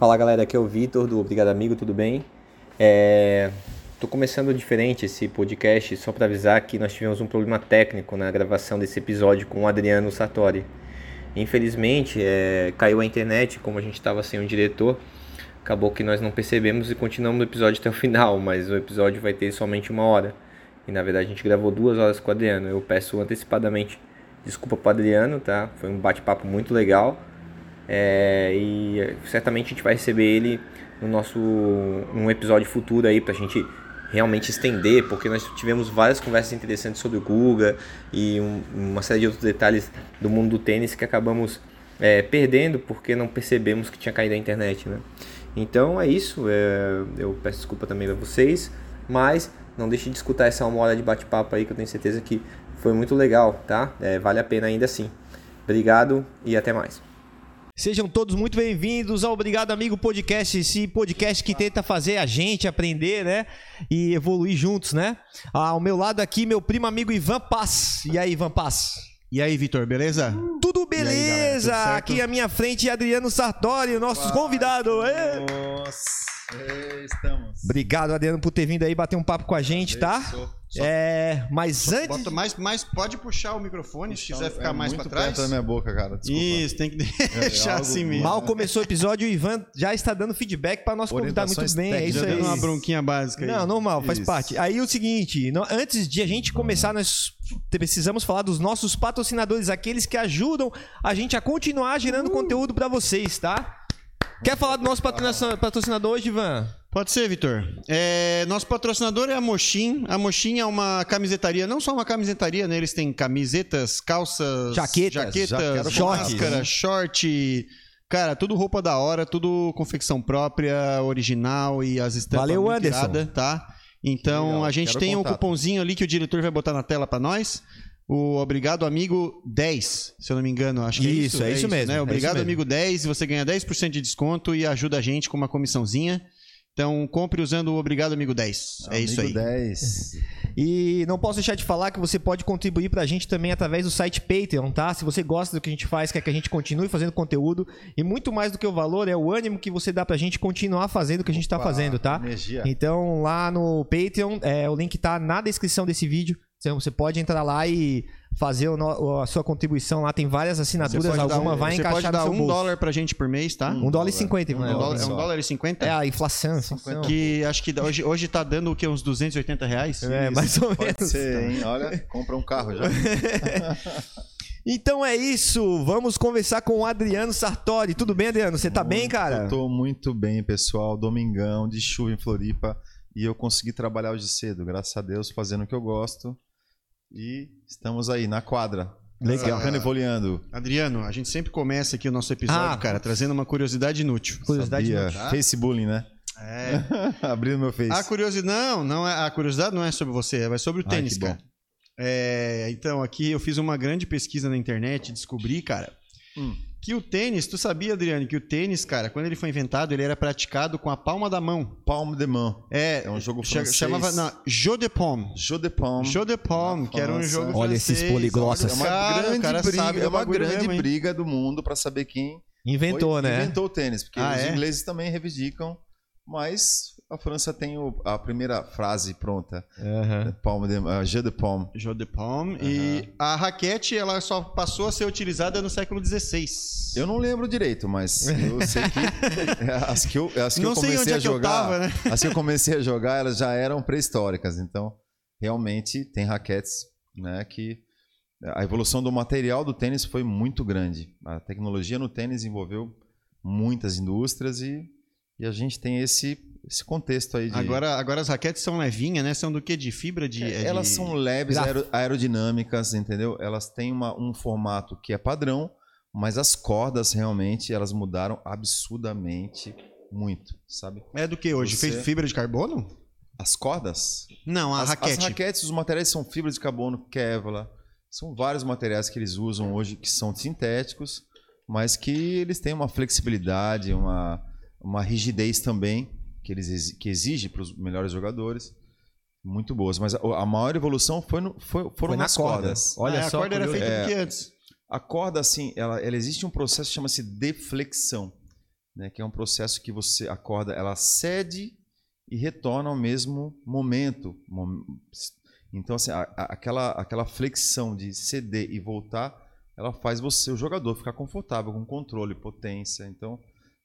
Fala galera, aqui é o Vitor do Obrigado Amigo, tudo bem? É... Tô começando diferente esse podcast só para avisar que nós tivemos um problema técnico na gravação desse episódio com o Adriano Sartori. Infelizmente, é... caiu a internet, como a gente estava sem um diretor, acabou que nós não percebemos e continuamos o episódio até o final, mas o episódio vai ter somente uma hora. E na verdade a gente gravou duas horas com o Adriano. Eu peço antecipadamente desculpa para Adriano, tá? Foi um bate-papo muito legal. É, e certamente a gente vai receber ele no nosso num episódio futuro aí pra gente realmente estender, porque nós tivemos várias conversas interessantes sobre o Guga e um, uma série de outros detalhes do mundo do tênis que acabamos é, perdendo porque não percebemos que tinha caído a internet, né? Então é isso, é, eu peço desculpa também a vocês, mas não deixe de escutar essa uma hora de bate-papo aí que eu tenho certeza que foi muito legal, tá? É, vale a pena ainda assim. Obrigado e até mais. Sejam todos muito bem-vindos ao Obrigado Amigo Podcast, esse podcast que tenta fazer a gente aprender, né? E evoluir juntos, né? Ao meu lado aqui, meu primo amigo Ivan Paz. E aí, Ivan Paz? E aí, Vitor, beleza? Tudo beleza! Aí, aqui à minha frente, Adriano Sartori, nosso convidado. Nossa, estamos. Obrigado, Adriano, por ter vindo aí bater um papo com a gente, tá? Só, é, mas só antes. Bota mais, mais, pode puxar o microfone puxar, se quiser ficar é mais para trás. perto da minha boca, cara. Desculpa. Isso, tem que deixar é, assim mesmo. Mal começou o episódio, o Ivan já está dando feedback para nosso convidado muito bem. É isso aí. Dando uma bronquinha básica aí. Não, normal, faz isso. parte. Aí o seguinte, antes de a gente começar, nós precisamos falar dos nossos patrocinadores, aqueles que ajudam a gente a continuar gerando uh. conteúdo para vocês, tá? Quer falar do nosso patrocinador hoje, Ivan? Pode ser, Vitor. É, nosso patrocinador é a Mochim. A Mochim é uma camisetaria, não só uma camisetaria, né? Eles têm camisetas, calças, jaquetas, jaquetas shorts, máscara, short. Cara, tudo roupa da hora, tudo confecção própria, original e as estampas Valeu, Anderson. Irada, tá? Então, Legal, a gente tem contato. um cupomzinho ali que o diretor vai botar na tela para nós. O Obrigado Amigo 10, se eu não me engano. Acho que isso, é isso, é isso mesmo. Né? Obrigado é isso Amigo 10, você ganha 10% de desconto e ajuda a gente com uma comissãozinha. Então, compre usando o Obrigado Amigo 10. É Amigo isso aí. 10. E não posso deixar de falar que você pode contribuir pra gente também através do site Patreon, tá? Se você gosta do que a gente faz, quer que a gente continue fazendo conteúdo. E muito mais do que o valor, é o ânimo que você dá pra gente continuar fazendo o que a gente tá fazendo, tá? Energia. Então, lá no Patreon, é, o link tá na descrição desse vídeo. Então, você pode entrar lá e fazer a sua contribuição lá. Tem várias assinaturas, alguma um, vai encaixar pode dar no seu um bolso. dólar pra gente por mês, tá? Um, um dólar e cinquenta. Um, dólar, é um dólar e cinquenta? É a inflação. inflação. Que acho que hoje, hoje tá dando o quê? Uns 280 reais? É, Isso, mais ou pode menos. Ser, hein? Olha, compra um carro já. Então é isso, vamos conversar com o Adriano Sartori. Tudo bem, Adriano? Você tá muito, bem, cara? Eu tô muito bem, pessoal. Domingão de chuva em Floripa e eu consegui trabalhar hoje cedo, graças a Deus, fazendo o que eu gosto. E estamos aí na quadra. Legal. Sacando e voleando. Adriano, a gente sempre começa aqui o nosso episódio, ah, cara, trazendo uma curiosidade inútil. Curiosidade Sabia. inútil. Tá? Facebullying, né? É. Abrindo meu face. A curiosidade, não, não é, a curiosidade não é sobre você, é sobre o tênis, Ai, cara. É, então, aqui eu fiz uma grande pesquisa na internet, descobri, cara, hum. Que o tênis, tu sabia, Adriano, que o tênis, cara, quando ele foi inventado, ele era praticado com a palma da mão. Palma de mão. É, é um jogo francês. Chamava, não, Jeu de Paume. Jeu de Paume. Jeu de Paume, que era um jogo Olha francês. esses poliglossas. É uma cara, grande briga, é uma grande mesmo, briga do mundo para saber quem inventou, foi, né? Inventou o tênis, porque ah, os é? ingleses também reivindicam, mas a França tem o, a primeira frase pronta. Uhum. Palme de, uh, Jeu de Paume. Jeu de Paume. Uhum. E a raquete, ela só passou a ser utilizada no século XVI. Eu não lembro direito, mas eu sei que as que eu, as que não eu comecei sei onde a é jogar, tava, né? as que eu comecei a jogar, elas já eram pré-históricas. Então, realmente tem raquetes, né, que a evolução do material do tênis foi muito grande. A tecnologia no tênis envolveu muitas indústrias e, e a gente tem esse esse contexto aí de... Agora, agora as raquetes são levinhas, né? São do que? De fibra? De, é, elas de... são leves, aer, aerodinâmicas, entendeu? Elas têm uma, um formato que é padrão, mas as cordas realmente elas mudaram absurdamente muito, sabe? É do que hoje? Você... Fibra de carbono? As cordas? Não, a as, raquete. As raquetes, os materiais são fibra de carbono, Kevlar. São vários materiais que eles usam hoje que são sintéticos, mas que eles têm uma flexibilidade, uma, uma rigidez também que eles que exige para os melhores jogadores. Muito boas, mas a, a maior evolução foi, no, foi foram foi na nas corda. cordas. Olha, ah, só a corda era feita é, do que antes. A corda, assim, ela, ela existe um processo que chama-se deflexão. né, que é um processo que você a corda ela cede e retorna ao mesmo momento. Então assim, a, a, aquela aquela flexão de ceder e voltar, ela faz você o jogador ficar confortável com controle, potência. Então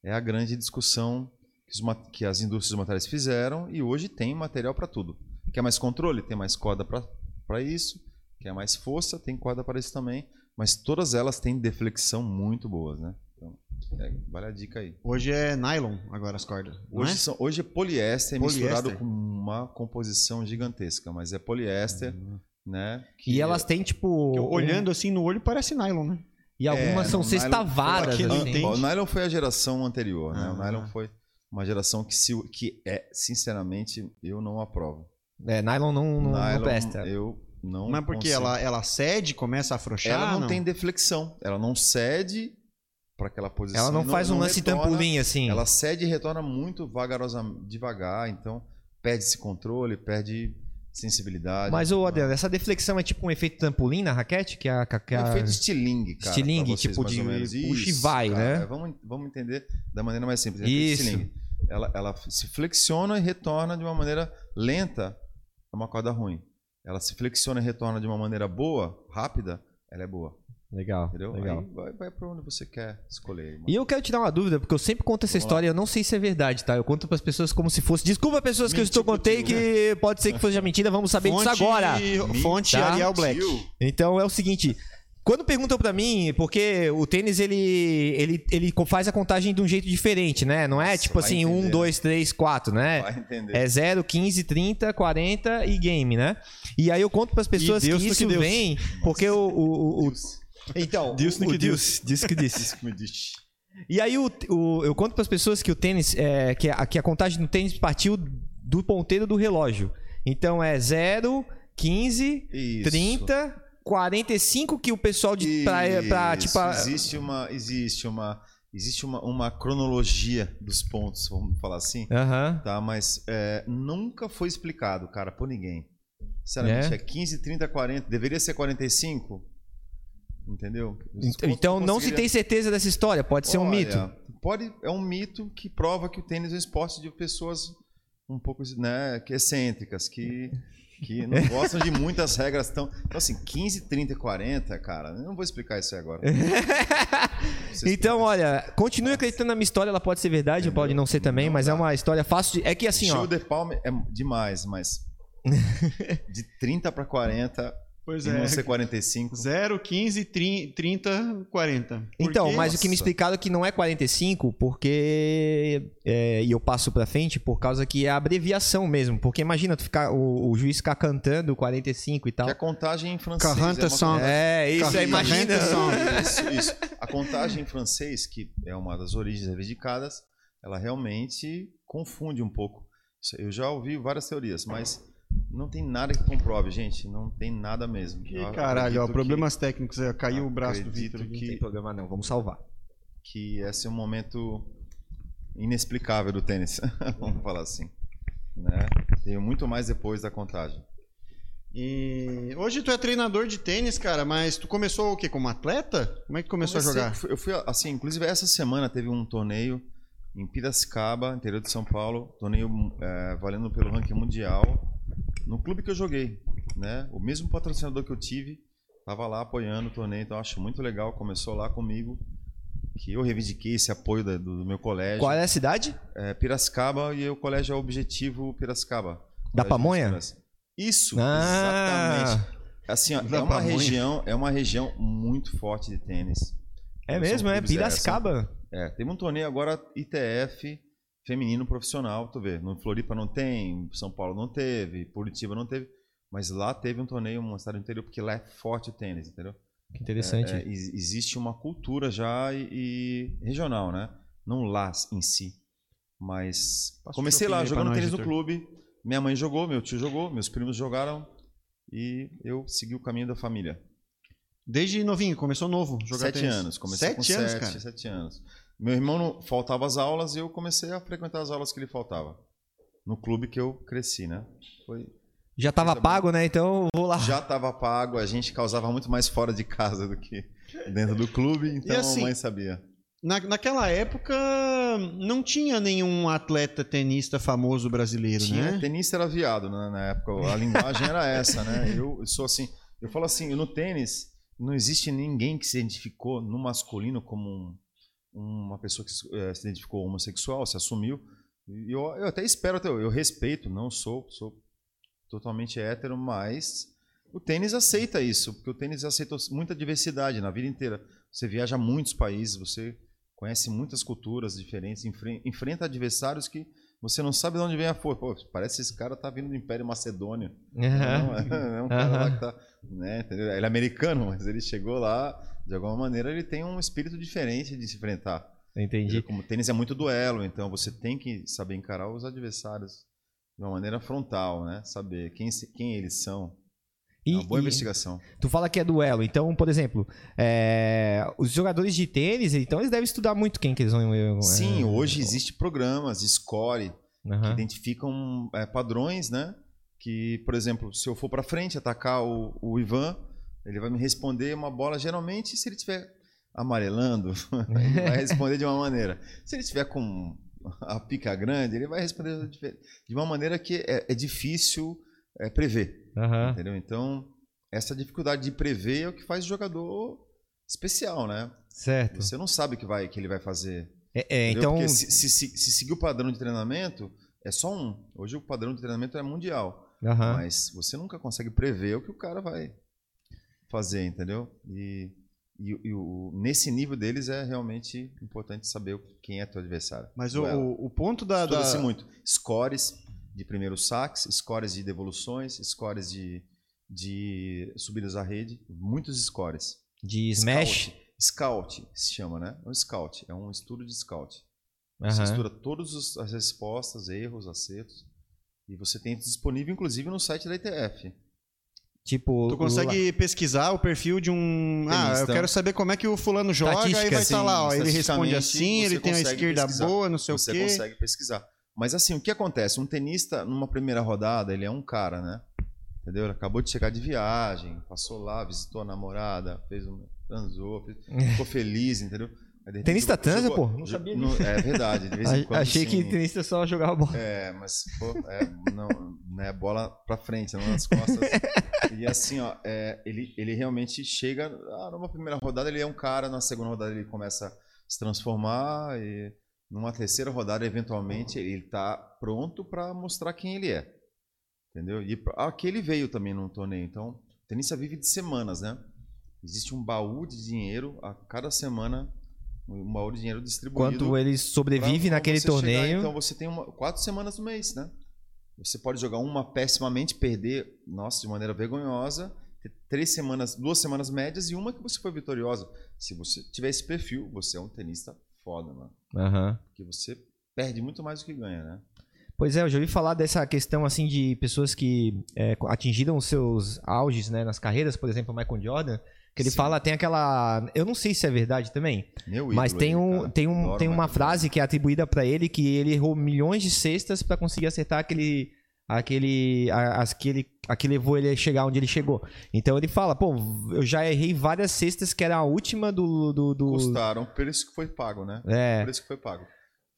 é a grande discussão que, os, que as indústrias de materiais fizeram e hoje tem material para tudo. Quer mais controle? Tem mais corda para isso. Quer mais força? Tem corda para isso também. Mas todas elas têm deflexão muito boas, né? Então, é, vale a dica aí. Hoje é nylon agora as cordas. Hoje, é? São, hoje é poliéster, poliéster, misturado com uma composição gigantesca, mas é poliéster, uhum. né? e elas têm tipo. Olhando assim no olho parece nylon, né? E algumas é, são sextavaras. Assim. O nylon foi a geração anterior, né? O nylon foi uma geração que, se, que é, sinceramente, eu não aprovo. É, nylon não, não, nylon, não presta. Eu não Mas porque ela, ela cede, começa a afrouxar? Ela não, não? tem deflexão. Ela não cede para aquela posição. Ela não, não faz um lance retorna, tampulim assim. Ela cede e retorna muito vagarosamente, devagar, então perde esse controle, perde sensibilidade. Mas, ô Adriano, essa deflexão é tipo um efeito tampulim na raquete? Que é a, que é um efeito estilingue, cara. Estilingue, tipo de puxa e vai, cara, né? Vamos, vamos entender da maneira mais simples. É Isso. Ela, ela se flexiona e retorna de uma maneira lenta, é uma corda ruim ela se flexiona e retorna de uma maneira boa, rápida, ela é boa. Legal. Entendeu? Legal. Aí vai, vai para onde você quer escolher. Mano. E eu quero te dar uma dúvida, porque eu sempre conto essa Vamos história, lá. eu não sei se é verdade, tá? Eu conto para as pessoas como se fosse. Desculpa, pessoas que eu estou contei que pode ser que fosse mentira, vamos saber fonte, disso agora. Fonte tá? Ariel Black. Então é o seguinte, quando perguntam para mim, porque o tênis ele, ele, ele faz a contagem de um jeito diferente, né? Não é Nossa, tipo assim, entender. 1, 2, 3, 4, né? Vai entender. É 0, 15, 30, 40 e game, né? E aí eu conto para as pessoas que isso que vem, porque o. o, o, então, Deus o, que Deus, Deus que disse. E aí o, o, eu conto para as pessoas que o tênis, é, que, a, que a contagem do tênis partiu do ponteiro do relógio. Então é 0, 15, Isso. 30, 45 que o pessoal de praia pra, tipo existe uma existe uma existe uma, uma cronologia dos pontos vamos falar assim uhum. tá mas é, nunca foi explicado cara por ninguém sinceramente é. é 15 30 40 deveria ser 45 entendeu então não se tem certeza dessa história pode ser Olha, um mito pode é um mito que prova que o tênis é um esporte de pessoas um pouco né que excêntricas que que não gostam de muitas regras tão. Então, assim, 15, 30 40, cara, eu não vou explicar isso aí agora. então, olha, continue acreditando na minha história, ela pode ser verdade, Entendeu? pode não ser também, não mas é uma história fácil de. É que assim, Show ó. Show de palma é demais, mas. de 30 para 40 Pois e é. não ser 45. 0, 15, 30, 40. Então, mas o que me explicaram é que não é 45, porque. É, e eu passo pra frente por causa que é a abreviação mesmo. Porque imagina tu ficar, o, o juiz ficar cantando 45 e tal. Que a contagem em francês. 40 é, uma... é isso, aí imagina. Isso, isso. A contagem em francês, que é uma das origens reivindicadas, ela realmente confunde um pouco. Eu já ouvi várias teorias, mas não tem nada que comprove, gente. Não tem nada mesmo. Que caralho, ó, problemas que... técnicos. Caiu o braço do Vitor aqui. Não tem problema não, vamos salvar. Que esse é um momento inexplicável do tênis, vamos falar assim. Né? Tenho muito mais depois da contagem. E hoje tu é treinador de tênis, cara, mas tu começou o quê? Como atleta? Como é que começou Comecei, a jogar? Eu fui assim, inclusive essa semana teve um torneio em Piracicaba, interior de São Paulo, torneio é, valendo pelo ranking mundial no clube que eu joguei, né? O mesmo patrocinador que eu tive estava lá apoiando o torneio, então acho muito legal. Começou lá comigo, que eu reivindiquei esse apoio do, do meu colégio. Qual é a cidade? É, Piracicaba e o colégio é Objetivo Piracicaba. Da Pamonha? Isso, ah. exatamente. Assim, ó, é uma região, é uma região muito forte de tênis. É mesmo, é Piracicaba. É, teve um torneio agora ITF feminino profissional, tu vê. No Floripa não tem, São Paulo não teve, Curitiba não teve, mas lá teve um torneio, uma cidade interior, porque lá é forte o tênis, entendeu? Que interessante. É, é, existe uma cultura já e, e, regional, né? Não lá em si. Mas Posso comecei lá jogando tênis no clube. Minha mãe jogou, meu tio jogou, meus primos jogaram e eu segui o caminho da família. Desde novinho, começou novo jogar sete tênis. anos, comecei sete com anos, sete, cara. sete anos. Meu irmão não, faltava as aulas e eu comecei a frequentar as aulas que ele faltava. No clube que eu cresci, né? Foi, já estava pago, né? Então vou lá. Já estava pago, a gente causava muito mais fora de casa do que dentro do clube, então assim, a mãe sabia. Na, naquela época, não tinha nenhum atleta tenista famoso brasileiro, Tinha, né? tenista era viado né, na época. A linguagem era essa, né? Eu, eu sou assim, eu falo assim, no tênis não existe ninguém que se identificou no masculino como um, uma pessoa que se, eh, se identificou homossexual, se assumiu. E Eu, eu até espero, até, eu respeito, não sou, sou totalmente hétero, mas o tênis aceita isso, porque o tênis aceita muita diversidade na vida inteira. Você viaja a muitos países, você conhece muitas culturas diferentes, enfre- enfrenta adversários que você não sabe de onde vem a força. Pô, parece que esse cara tá vindo do Império Macedônio. Não, é, um cara lá que tá. Né, entendeu? Ele é americano, mas ele chegou lá, de alguma maneira, ele tem um espírito diferente de se enfrentar. Entendi. Como tênis é muito duelo, então você tem que saber encarar os adversários de uma maneira frontal, né? Saber quem, quem eles são. É E, uma boa e investigação. tu fala que é duelo, então, por exemplo, é, os jogadores de tênis, então eles devem estudar muito quem que eles vão. é, Sim, hoje existem programas, score, que identificam é, padrões, né? Que, por exemplo, se eu for para frente atacar o, o Ivan, ele vai me responder uma bola. Geralmente, se ele estiver amarelando, ele vai responder de uma maneira. Se ele estiver com a pica grande, ele vai responder de uma maneira que é, é difícil é, prever. Aham. Entendeu? Então, essa dificuldade de prever é o que faz o jogador especial, né? Certo. Você não sabe o que, vai, que ele vai fazer. É, é, então. Porque se, se, se- se seguir o padrão de treinamento, é só um. Hoje o padrão de treinamento é mundial. aham. Mas você nunca consegue prever o que o cara vai fazer, entendeu? E, e- e o- nesse nível deles é realmente importante saber quem é teu adversário. Mas o, Duelo. o, o ponto da. da... Muito. Scores de primeiros saques, scores de devoluções, scores de, de subidas à rede. Muitos scores. De Smash. Scout, scout se chama, né? É um scout. É um estudo de scout. Você Aham. estuda todas as respostas, erros, acertos. E você tem disponível, inclusive, no site da ITF. Tipo. Tu o- consegue pesquisar o perfil de um. Ah, eu quero saber como é que o fulano joga, aí Estatística, vai estar sim, lá, ó. Ele responde assim, você ele tem a esquerda pesquisar. boa, não sei você o quê. consegue pesquisar. Mas assim, o que acontece? Um tenista, numa primeira rodada, ele é um cara, né? Entendeu? Ele acabou de chegar de viagem, passou lá, visitou a namorada, fez um. transou, fez- ficou feliz, entendeu? Tenista transa, pô? Não sabia no- É verdade, de vez em quando. Achei que sim. tenista só jogava bola. É, mas pô, é, não, né, bola pra frente, não nas costas. E assim, ó, é, ele, ele realmente chega, ah, numa primeira rodada ele é um cara, na segunda rodada ele começa a se transformar e numa terceira rodada, eventualmente, ele tá pronto pra mostrar quem ele é. Entendeu? E aqui ele veio também num torneio. Então, o tenista vive de semanas, né? Existe um baú de dinheiro a cada semana, baú de dinheiro distribuído. Quanto ele sobrevive Pra naquele você chegar, torneio. então você tem uma, quatro semanas no mês, né? Você pode jogar uma pessimamente, perder, nossa, de maneira vergonhosa, ter três semanas, duas semanas médias e uma que você foi vitoriosa. Se você tiver esse perfil, você é um tenista foda, mano. Aham. Porque você perde muito mais do que ganha, né? Pois é, eu já ouvi falar dessa questão assim de pessoas que é, atingiram os seus auges né, nas carreiras, por exemplo, o Michael Jordan, que ele Sim. fala, tem aquela. Eu não sei se é verdade também, Meu mas ídolo tem, um, cara. tem, um, Adoro tem uma frase que é atribuída pra ele que ele errou milhões de cestas pra conseguir acertar aquele. aquele. a- as que ele. a que levou ele a chegar onde ele chegou. Então ele fala, pô, eu já errei várias cestas que era a última do. do, do- Custaram, por isso que foi pago, né? É. Por isso que foi pago.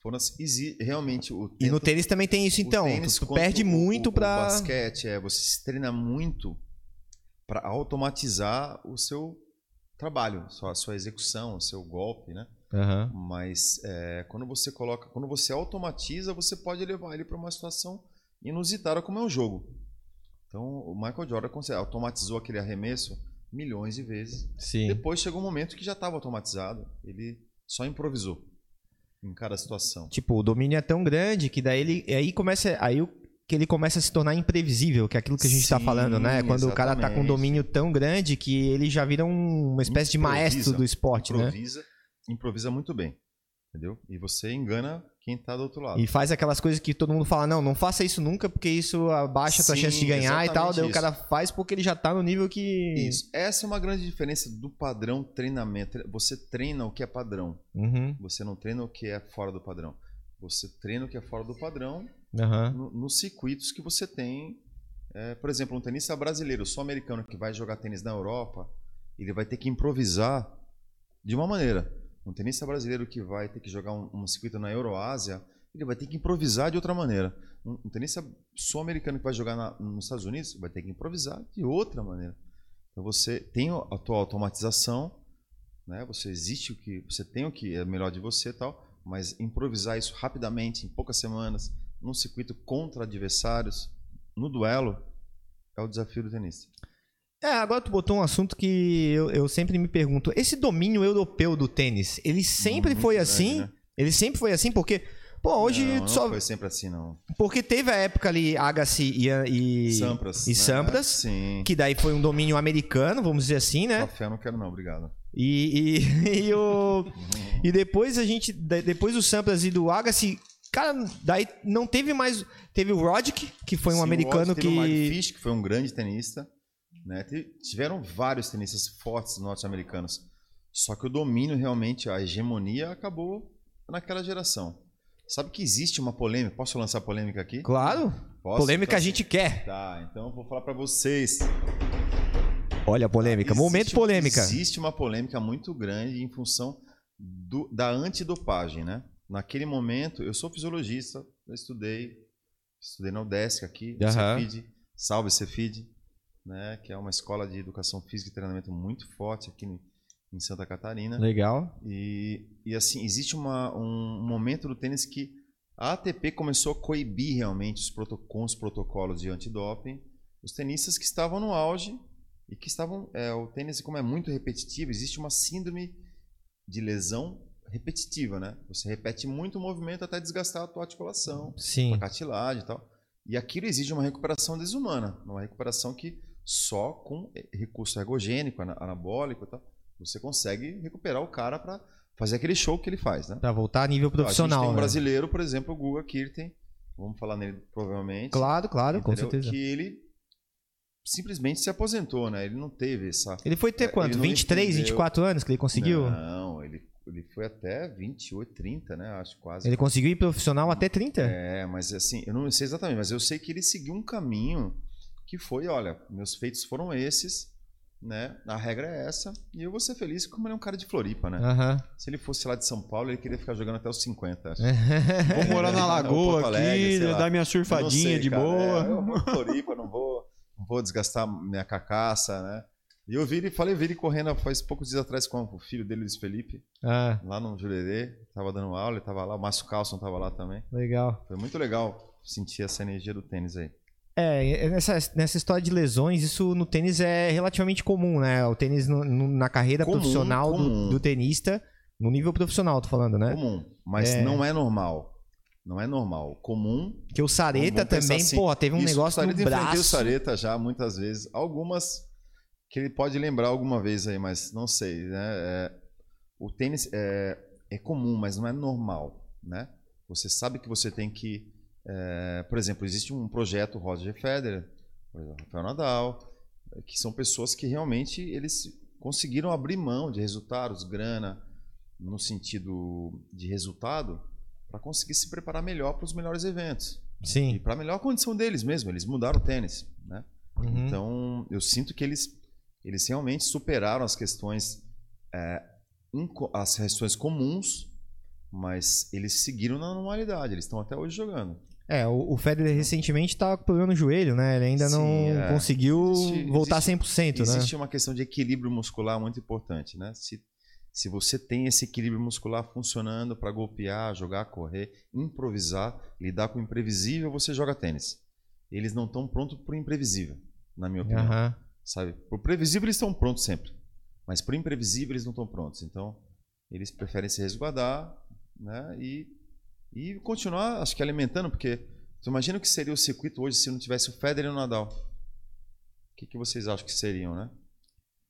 Foram as, exi- realmente o E no tênis também tem isso, então. tênis tu, tu perde muito o, pra. O basquete, é, você se treina muito para automatizar o seu trabalho, sua, sua execução, o seu golpe, né? Aham. Mas é, quando você coloca, quando você automatiza, você pode levar ele para uma situação inusitada como é um jogo. Então, o Michael Jordan automatizou aquele arremesso milhões de vezes. Sim. Depois chegou um momento que já estava automatizado, ele só improvisou em cada situação. Tipo, o domínio é tão grande que daí ele. Aí começa. Aí o- que ele começa a se tornar imprevisível, que é aquilo que a gente tá Sim, falando, né? Quando o cara tá com um exatamente. domínio tão grande que ele já vira um- uma espécie de Improvisa, maestro do esporte, né? improvisa, improvisa muito bem. Entendeu? E você engana quem tá do outro lado. E faz aquelas coisas que todo mundo fala, não, não faça isso nunca, porque isso abaixa a tua chance de ganhar e tal. exatamente Daí o isso. cara faz porque ele já tá no nível que. Isso. Essa é uma grande diferença do padrão treinamento. Você treina o que é padrão. Uhum. Você não treina o que é fora do padrão. Você treina o que é fora do padrão Aham. no- nos circuitos que você tem. É, por exemplo, um tenista brasileiro, só americano que vai jogar tênis na Europa, ele vai ter que improvisar de uma maneira. Um tenista brasileiro que vai ter que jogar um, um circuito na Euroásia, ele vai ter que improvisar de outra maneira. Um, um tenista sul-americano que vai jogar na, nos Estados Unidos vai ter que improvisar de outra maneira. Então você tem a tua automatização, né? Você existe o que você tem o que é melhor de você, tal, mas improvisar isso rapidamente em poucas semanas, num circuito contra adversários, no duelo, é o desafio do tenista. É, agora tu botou um assunto que eu, eu sempre me pergunto. Esse domínio europeu do tênis, ele sempre Muito foi grande, assim? né? Ele sempre foi assim? Porque, pô, hoje não, não só. foi sempre assim, não. Porque teve a época ali Agassi e, e, Sampras. e né? Sampras, Sim. que daí foi um domínio americano, vamos dizer assim, né? Café eu não quero não, obrigado. E, e, e, o, e depois a gente. de- Depois do Sampras e do Agassi, cara, daí não teve mais. Teve o Roddick, que foi um Sim, americano Oz, teve o Mike que. Fish, que foi um grande tenista. Né? Tiveram vários tenistas fortes norte-americanos. Só que o domínio, realmente, a hegemonia acabou naquela geração. Sabe que existe uma polêmica? Posso lançar polêmica aqui? Claro, Posso? polêmica Então, a gente quer. Tá, então eu vou falar pra vocês. Olha a polêmica, Existe- momento polêmica. Existe uma polêmica muito grande em função do- da antidopagem, né? Naquele momento, eu sou fisiologista, eu estudei, estudei na UDESC aqui, Aham. Cefid, salve Cefid, né? Que é uma escola de educação física e treinamento muito forte aqui em- em Santa Catarina. Legal. E, e assim, existe uma, um momento do tênis que a ATP começou a coibir realmente os com os protocolos de antidoping os tenistas que estavam no auge e que estavam. é, o tênis, como é muito repetitivo, existe uma síndrome de lesão repetitiva, né? Você repete muito o movimento até desgastar a tua articulação, Sim. a cartilagem e tal. E aquilo exige uma recuperação desumana, uma recuperação que só com recurso ergogênico, ana- anabólico e tal, você consegue recuperar o cara para fazer aquele show que ele faz, né? Pra voltar a nível A gente profissional. tem um né? brasileiro, por exemplo, o Guga Kirten, vamos falar nele provavelmente. Claro, claro, com entendeu? certeza. Que ele simplesmente se aposentou, né? Ele não teve essa... Ele foi ter É, quanto? ele não 23, entendeu. 24 anos que ele conseguiu? Não, ele, ele foi até 28, 30, né? Acho quase. Ele conseguiu ir profissional até 30? É, mas assim, eu não sei exatamente, mas eu sei que ele seguiu um caminho que foi, olha, meus feitos foram esses, né? A regra é essa, e eu vou ser feliz como ele é um cara de Floripa, né? Se ele fosse lá de São Paulo, ele queria ficar jogando até os 50, acho. Vou morar na lagoa Alegre, aqui, dar minha surfadinha sei, de cara, boa. É, eu vou Floripa, não vou, não vou desgastar minha cacaça, né? E eu vi ele, falei, vi ele correndo faz poucos dias atrás com o filho dele, Luiz Felipe, Ah, lá no Jurerê, tava dando aula, ele tava lá, o Márcio Carlson tava lá também. legal. Foi muito legal sentir essa energia do tênis aí. É, nessa, nessa história de lesões, isso no tênis é relativamente comum, né? O tênis no- no- na carreira Comum, profissional do- comum. Do, tenista, no nível profissional, tô falando, né? Comum, mas É. não é normal. Não é normal. Comum. Que o Sareta também, assim, pô, teve um isso, negócio o no enfrentei o braço. Sareta já muitas vezes. Algumas que ele pode lembrar alguma vez aí, mas não sei. Né? É, o tênis é, é comum, mas não é normal. Né? Você sabe que você tem que. é, por exemplo, existe um projeto Roger Federer, por exemplo, Rafael Nadal, que são pessoas que realmente eles conseguiram abrir mão de resultados, grana, no sentido de resultado, para conseguir se preparar melhor para os melhores eventos. E Sim. para a melhor condição deles mesmo. Eles mudaram o tênis. Né? Uhum. Então, eu sinto que eles, eles realmente superaram as questões, é, as questões comuns, mas eles seguiram na normalidade. Eles estão até hoje jogando. É, o, o Federer recentemente tava com problema no joelho, né? Ele ainda não Sim, é. conseguiu Existe- voltar existe- 100%, né? Existe uma questão de equilíbrio muscular muito importante. Né? Se, se você tem esse equilíbrio muscular funcionando para golpear, jogar, correr, improvisar, lidar com o imprevisível, você joga tênis. Eles não estão prontos para o imprevisível, na minha opinião. Aham. Sabe? Pro previsível eles estão prontos sempre, mas pro imprevisível eles não estão prontos. Então, eles preferem se resguardar, né? E, e continuar, acho que alimentando, porque tu imagina o que seria o circuito hoje se não tivesse o Federer e o Nadal. O que, que vocês acham que seriam, né?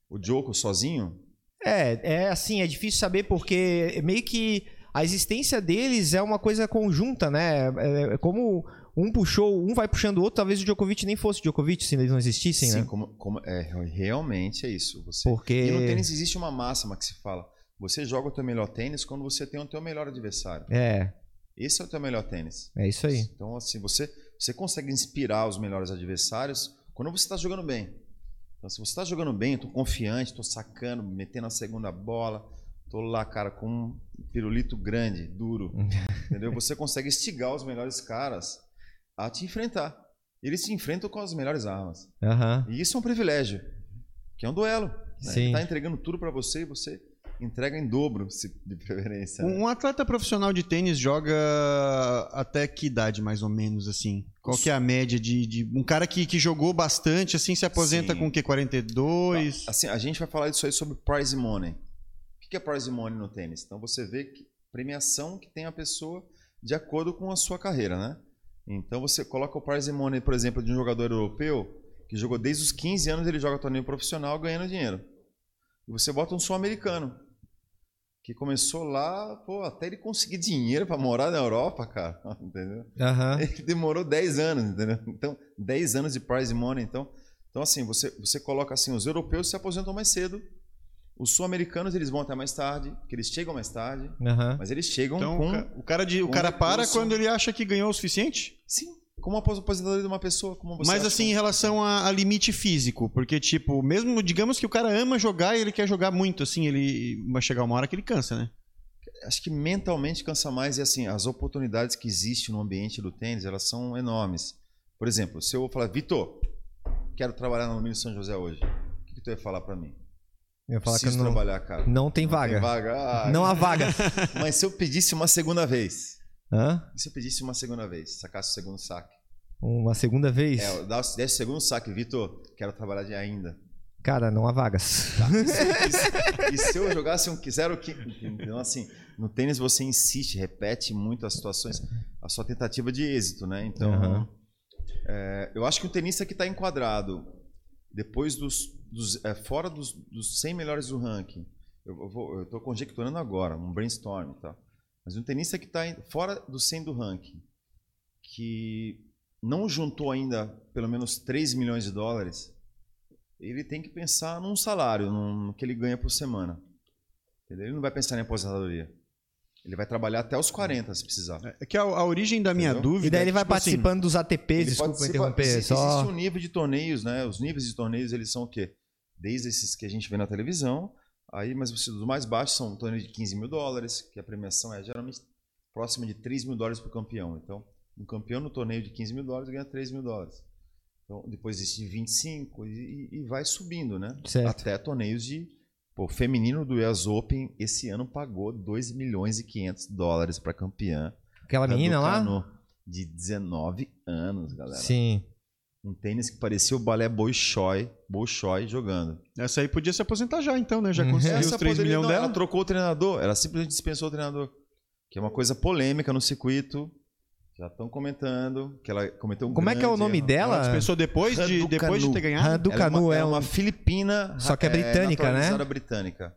O Djoko sozinho? É, é assim, é difícil saber porque meio que a existência deles é uma coisa conjunta, né? É, é como um puxou, um vai puxando o outro, talvez o Djokovic nem fosse Djokovic se eles não existissem, Sim, né? como, como é realmente é isso. Você Porque E no tênis existe uma máxima que se fala: você joga o teu melhor tênis quando você tem o teu melhor adversário. é, Esse é o teu melhor tênis. é isso aí. Então, assim, você, você consegue inspirar os melhores adversários quando você está jogando bem. Então, se você está jogando bem, estou confiante, estou sacando, metendo a segunda bola, Tô lá, cara, com um pirulito grande, duro. entendeu? Você consegue estigar os melhores caras a te enfrentar. Eles te enfrentam com as melhores armas. Aham. E isso é um privilégio, que é um duelo. Né? Sim. Ele tá entregando tudo para você e você entrega em dobro, se de preferência. né? Um atleta profissional de tênis joga até que idade, mais ou menos, assim? Qual que é a média de, de- um cara que, que jogou bastante, assim, se aposenta Sim. com o quê? 42? Assim, a gente vai falar disso aí sobre prize money. O que é prize money no tênis? Então você vê que premiação que tem a pessoa de acordo com a sua carreira, né? Então você coloca o prize money, por exemplo, de um jogador europeu que jogou desde os 15 anos, ele joga torneio profissional ganhando dinheiro. E você bota um sul-americano que começou lá, pô, até ele conseguir dinheiro para morar na Europa, cara, entendeu? Aham. Ele demorou 10 anos, entendeu? Então, 10 anos de prize money. Então, então assim, você, você coloca assim, os europeus se aposentam mais cedo, os sul-americanos eles vão até mais tarde, que eles chegam mais tarde, Aham. mas eles chegam Então, com, o ca- o cara, de, o cara para recurso. quando ele acha que ganhou o suficiente? sim, como a aposentadoria de uma pessoa, como você Mas acha assim, em que- relação a, a limite físico, porque, tipo, mesmo, digamos que o cara ama jogar e ele quer jogar muito, assim, ele vai chegar uma hora que ele cansa, né? acho que mentalmente cansa mais e assim, as oportunidades que existem no ambiente do tênis, elas são enormes. Por exemplo, se eu falar, Vitor, quero trabalhar no Alumínio São José hoje, o que, que tu ia falar para mim? Eu ia falar que Preciso não, trabalhar, cara. não tem vaga. Tem vaga? Ah, Não há vaga. Mas se eu pedisse uma segunda vez, Hã? e se eu pedisse uma segunda vez, sacasse o segundo saque? Uma segunda vez? É, dá- desse o segundo saque, Vitor, quero trabalhar de ainda. Cara, não há vagas. Tá? E, se, e se- eu jogasse um zero quinto? Então, assim, no tênis você insiste, repete muito as situações, a sua tentativa de êxito, né? Então, Aham. é, eu acho que o tenista que está enquadrado depois dos, dos- é, fora dos, dos 100 melhores do ranking, eu, tô conjecturando agora, um brainstorm, tá? Mas um tenista que está fora dos 100 do ranking, que não juntou ainda pelo menos 3 milhões de dólares, ele tem que pensar num salário, num, que ele ganha por semana. Ele não vai pensar em aposentadoria. Ele vai trabalhar até os 40, se precisar. É que a, a origem da minha Entendeu? dúvida. E daí ele é que, vai tipo assim, participando dos ATPs, Ele desculpa participa- interromper, existe, só... existe um nível de torneios, né? Os níveis de torneios, eles são o quê? Desde esses que a gente vê na televisão, aí, mas os mais baixos são um torneio de 15 mil dólares, que a premiação é geralmente próxima de 3 mil dólares para o campeão. Então, um campeão no torneio de 15 mil dólares ganha 3 mil dólares. Então, depois existe de 25 e, e- e vai subindo, né? Certo. Até torneios de... Pô, o feminino do US Open esse ano pagou 2 milhões e 500 dólares para campeã. Aquela menina lá? De 19 anos, galera. Sim. Um tênis que parecia o balé Bolshoi, Bolshoi jogando. Essa aí podia se aposentar já, então, né? Já Uhum. conseguiu os Essa 3 poderia- milhões dela. Ela trocou o treinador, ela simplesmente dispensou o treinador. Que é uma coisa polêmica no circuito. Já estão comentando que ela cometeu um Como é que é o grande nome erro. dela? Ela dispensou depois de, Raducanu. depois de ter ganhado. Radu Ela é Canu uma, é, é um... uma filipina. Só que é britânica, né? naturalizada britânica.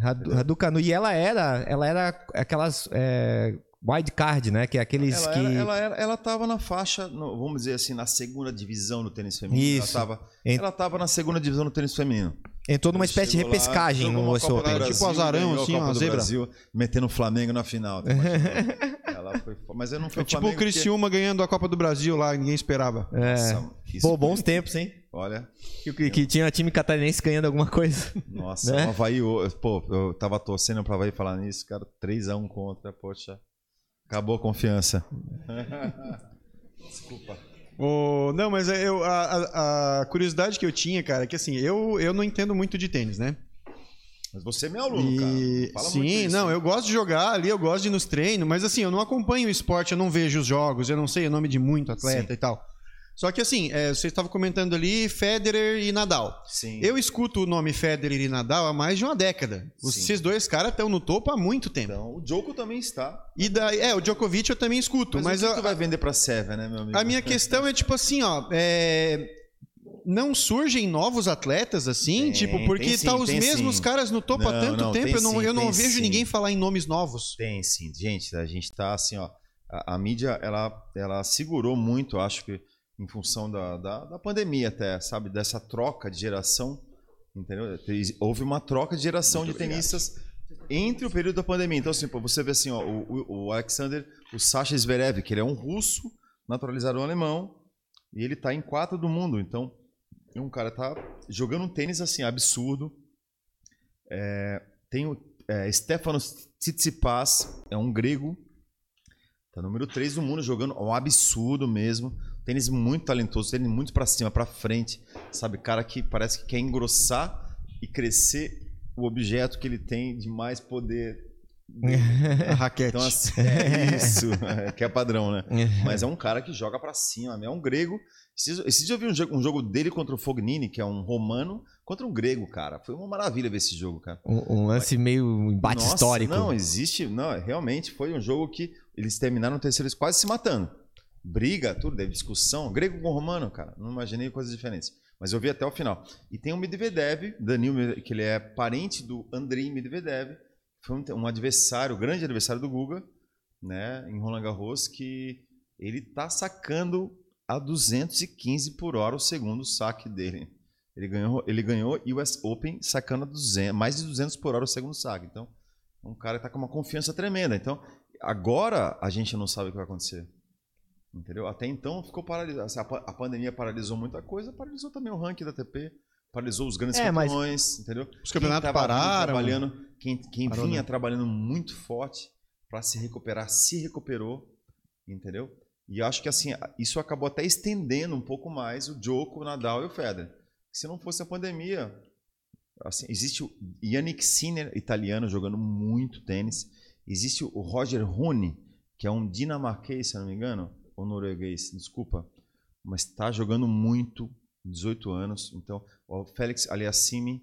Radu, Radu Canu. E ela era, ela era aquelas é, wild card, né? Que é aqueles Ela, que... era- ela, era- ela tava na faixa, no- vamos dizer assim, na segunda divisão do tênis feminino. Isso. Ela tava, Ent- ela tava na segunda divisão do tênis feminino. Entrou numa espécie de Chegou lá, repescagem jogou no US Open. Brasil, Tipo azarão, assim, Copa uma do zebra. Brasil, metendo o Flamengo na final. Ela foi fo- mas eu não fui É tipo o Flamengo porque- Criciúma ganhando a Copa do Brasil lá, ninguém esperava. É. Nossa, Pô, bons tempos, hein? Olha, Que, que tinha time catarinense ganhando alguma coisa. nossa, Né? o Havaí, pô, eu tava torcendo pra Havaí falar nisso, cara, 3x1 contra, poxa, acabou a confiança. Desculpa. Ô, não, mas eu, a, a- curiosidade que eu tinha, cara, é que assim, eu, eu não entendo muito de tênis, né? Mas você é meu aluno, E- cara. Fala sim, isso, não, eu gosto de jogar ali, eu gosto de ir nos treinos, mas assim, eu não acompanho o esporte, eu não vejo os jogos, eu não sei o nome de muito atleta Sim. e tal. Só que assim, é, você estava comentando ali Federer e Nadal. Sim. Eu escuto o nome Federer e Nadal há mais de uma década. Os-. Esses dois caras estão no topo há muito tempo. Então, o Joko também está. E é, o Djokovic eu também escuto, Mas, mas, o que eu- tu vai vender pra Sérvia, né, meu amigo? a minha questão é tipo assim, ó, é, não surgem novos atletas assim, Tem, tipo, porque sim, tá os mesmos sim. caras no topo há Não, tanto não, tempo, tem eu não, sim, eu não vejo ninguém falar em nomes novos. Tem, sim. Gente, a gente tá assim, ó. A, a mídia, ela, ela segurou muito, acho que em função da, da, da pandemia até, sabe? Dessa troca de geração, entendeu? Houve uma troca de geração de tenistas entre o período da pandemia. Então, assim, você vê assim, ó, o, o- Alexander, o Sasha Zverev, que ele é um russo, naturalizado um alemão, e ele tá em quatro do mundo. Então, um cara tá jogando um tênis, assim, absurdo. É, tem o- é, Stefanos Tsitsipas, é um grego. Tá número 3 do mundo, jogando um absurdo mesmo. Tênis muito talentoso, tênis muito para cima, para frente. Sabe, cara que parece que quer engrossar e crescer o objeto que ele tem de mais poder a raquete. Então, assim, é isso, é, que é padrão, né? Mas é um cara que joga para cima, é um grego. Esse dia eu vi um jogo, um jogo, dele contra o Fognini, que é um romano, contra um grego, cara. Foi uma maravilha ver esse jogo, cara. Um, um lance Mas, meio embate nossa, histórico. Não, existe. Não, realmente foi um jogo que eles terminaram o terceiro quase se matando. Briga, tudo, discussão. Grego com romano, cara. Não imaginei coisas diferentes. Mas eu vi até o final. E tem o Medvedev, Danil, que ele é parente do Andrei Medvedev foi um, um adversário, um grande adversário do Guga, né, em Roland Garros, que ele está sacando a 215 por hora o segundo saque dele. Ele ganhou, ele ganhou US Open sacando a 200, mais de 200 por hora o segundo saque. Então, é um cara que está com uma confiança tremenda. Então, agora a gente não sabe o que vai acontecer. Entendeu? Até então ficou paralisado. Assim, a pandemia paralisou muita coisa, paralisou também o ranking da ATP paralisou os grandes é, campeões, mas... entendeu? Os campeonatos pararam. Trabalhando, quem, quem Parou, vinha né? trabalhando muito forte para se recuperar, se recuperou, entendeu? E acho que assim, isso acabou até estendendo um pouco mais o Djoko, o Nadal e o Federer. Se não fosse a pandemia, assim, existe o Yannick Sinner, italiano, jogando muito tênis. Existe o Roger Rune, que é um dinamarquês, se não me engano, ou norueguês, desculpa, mas está jogando muito, 18 anos. Então, o Félix Aliassime,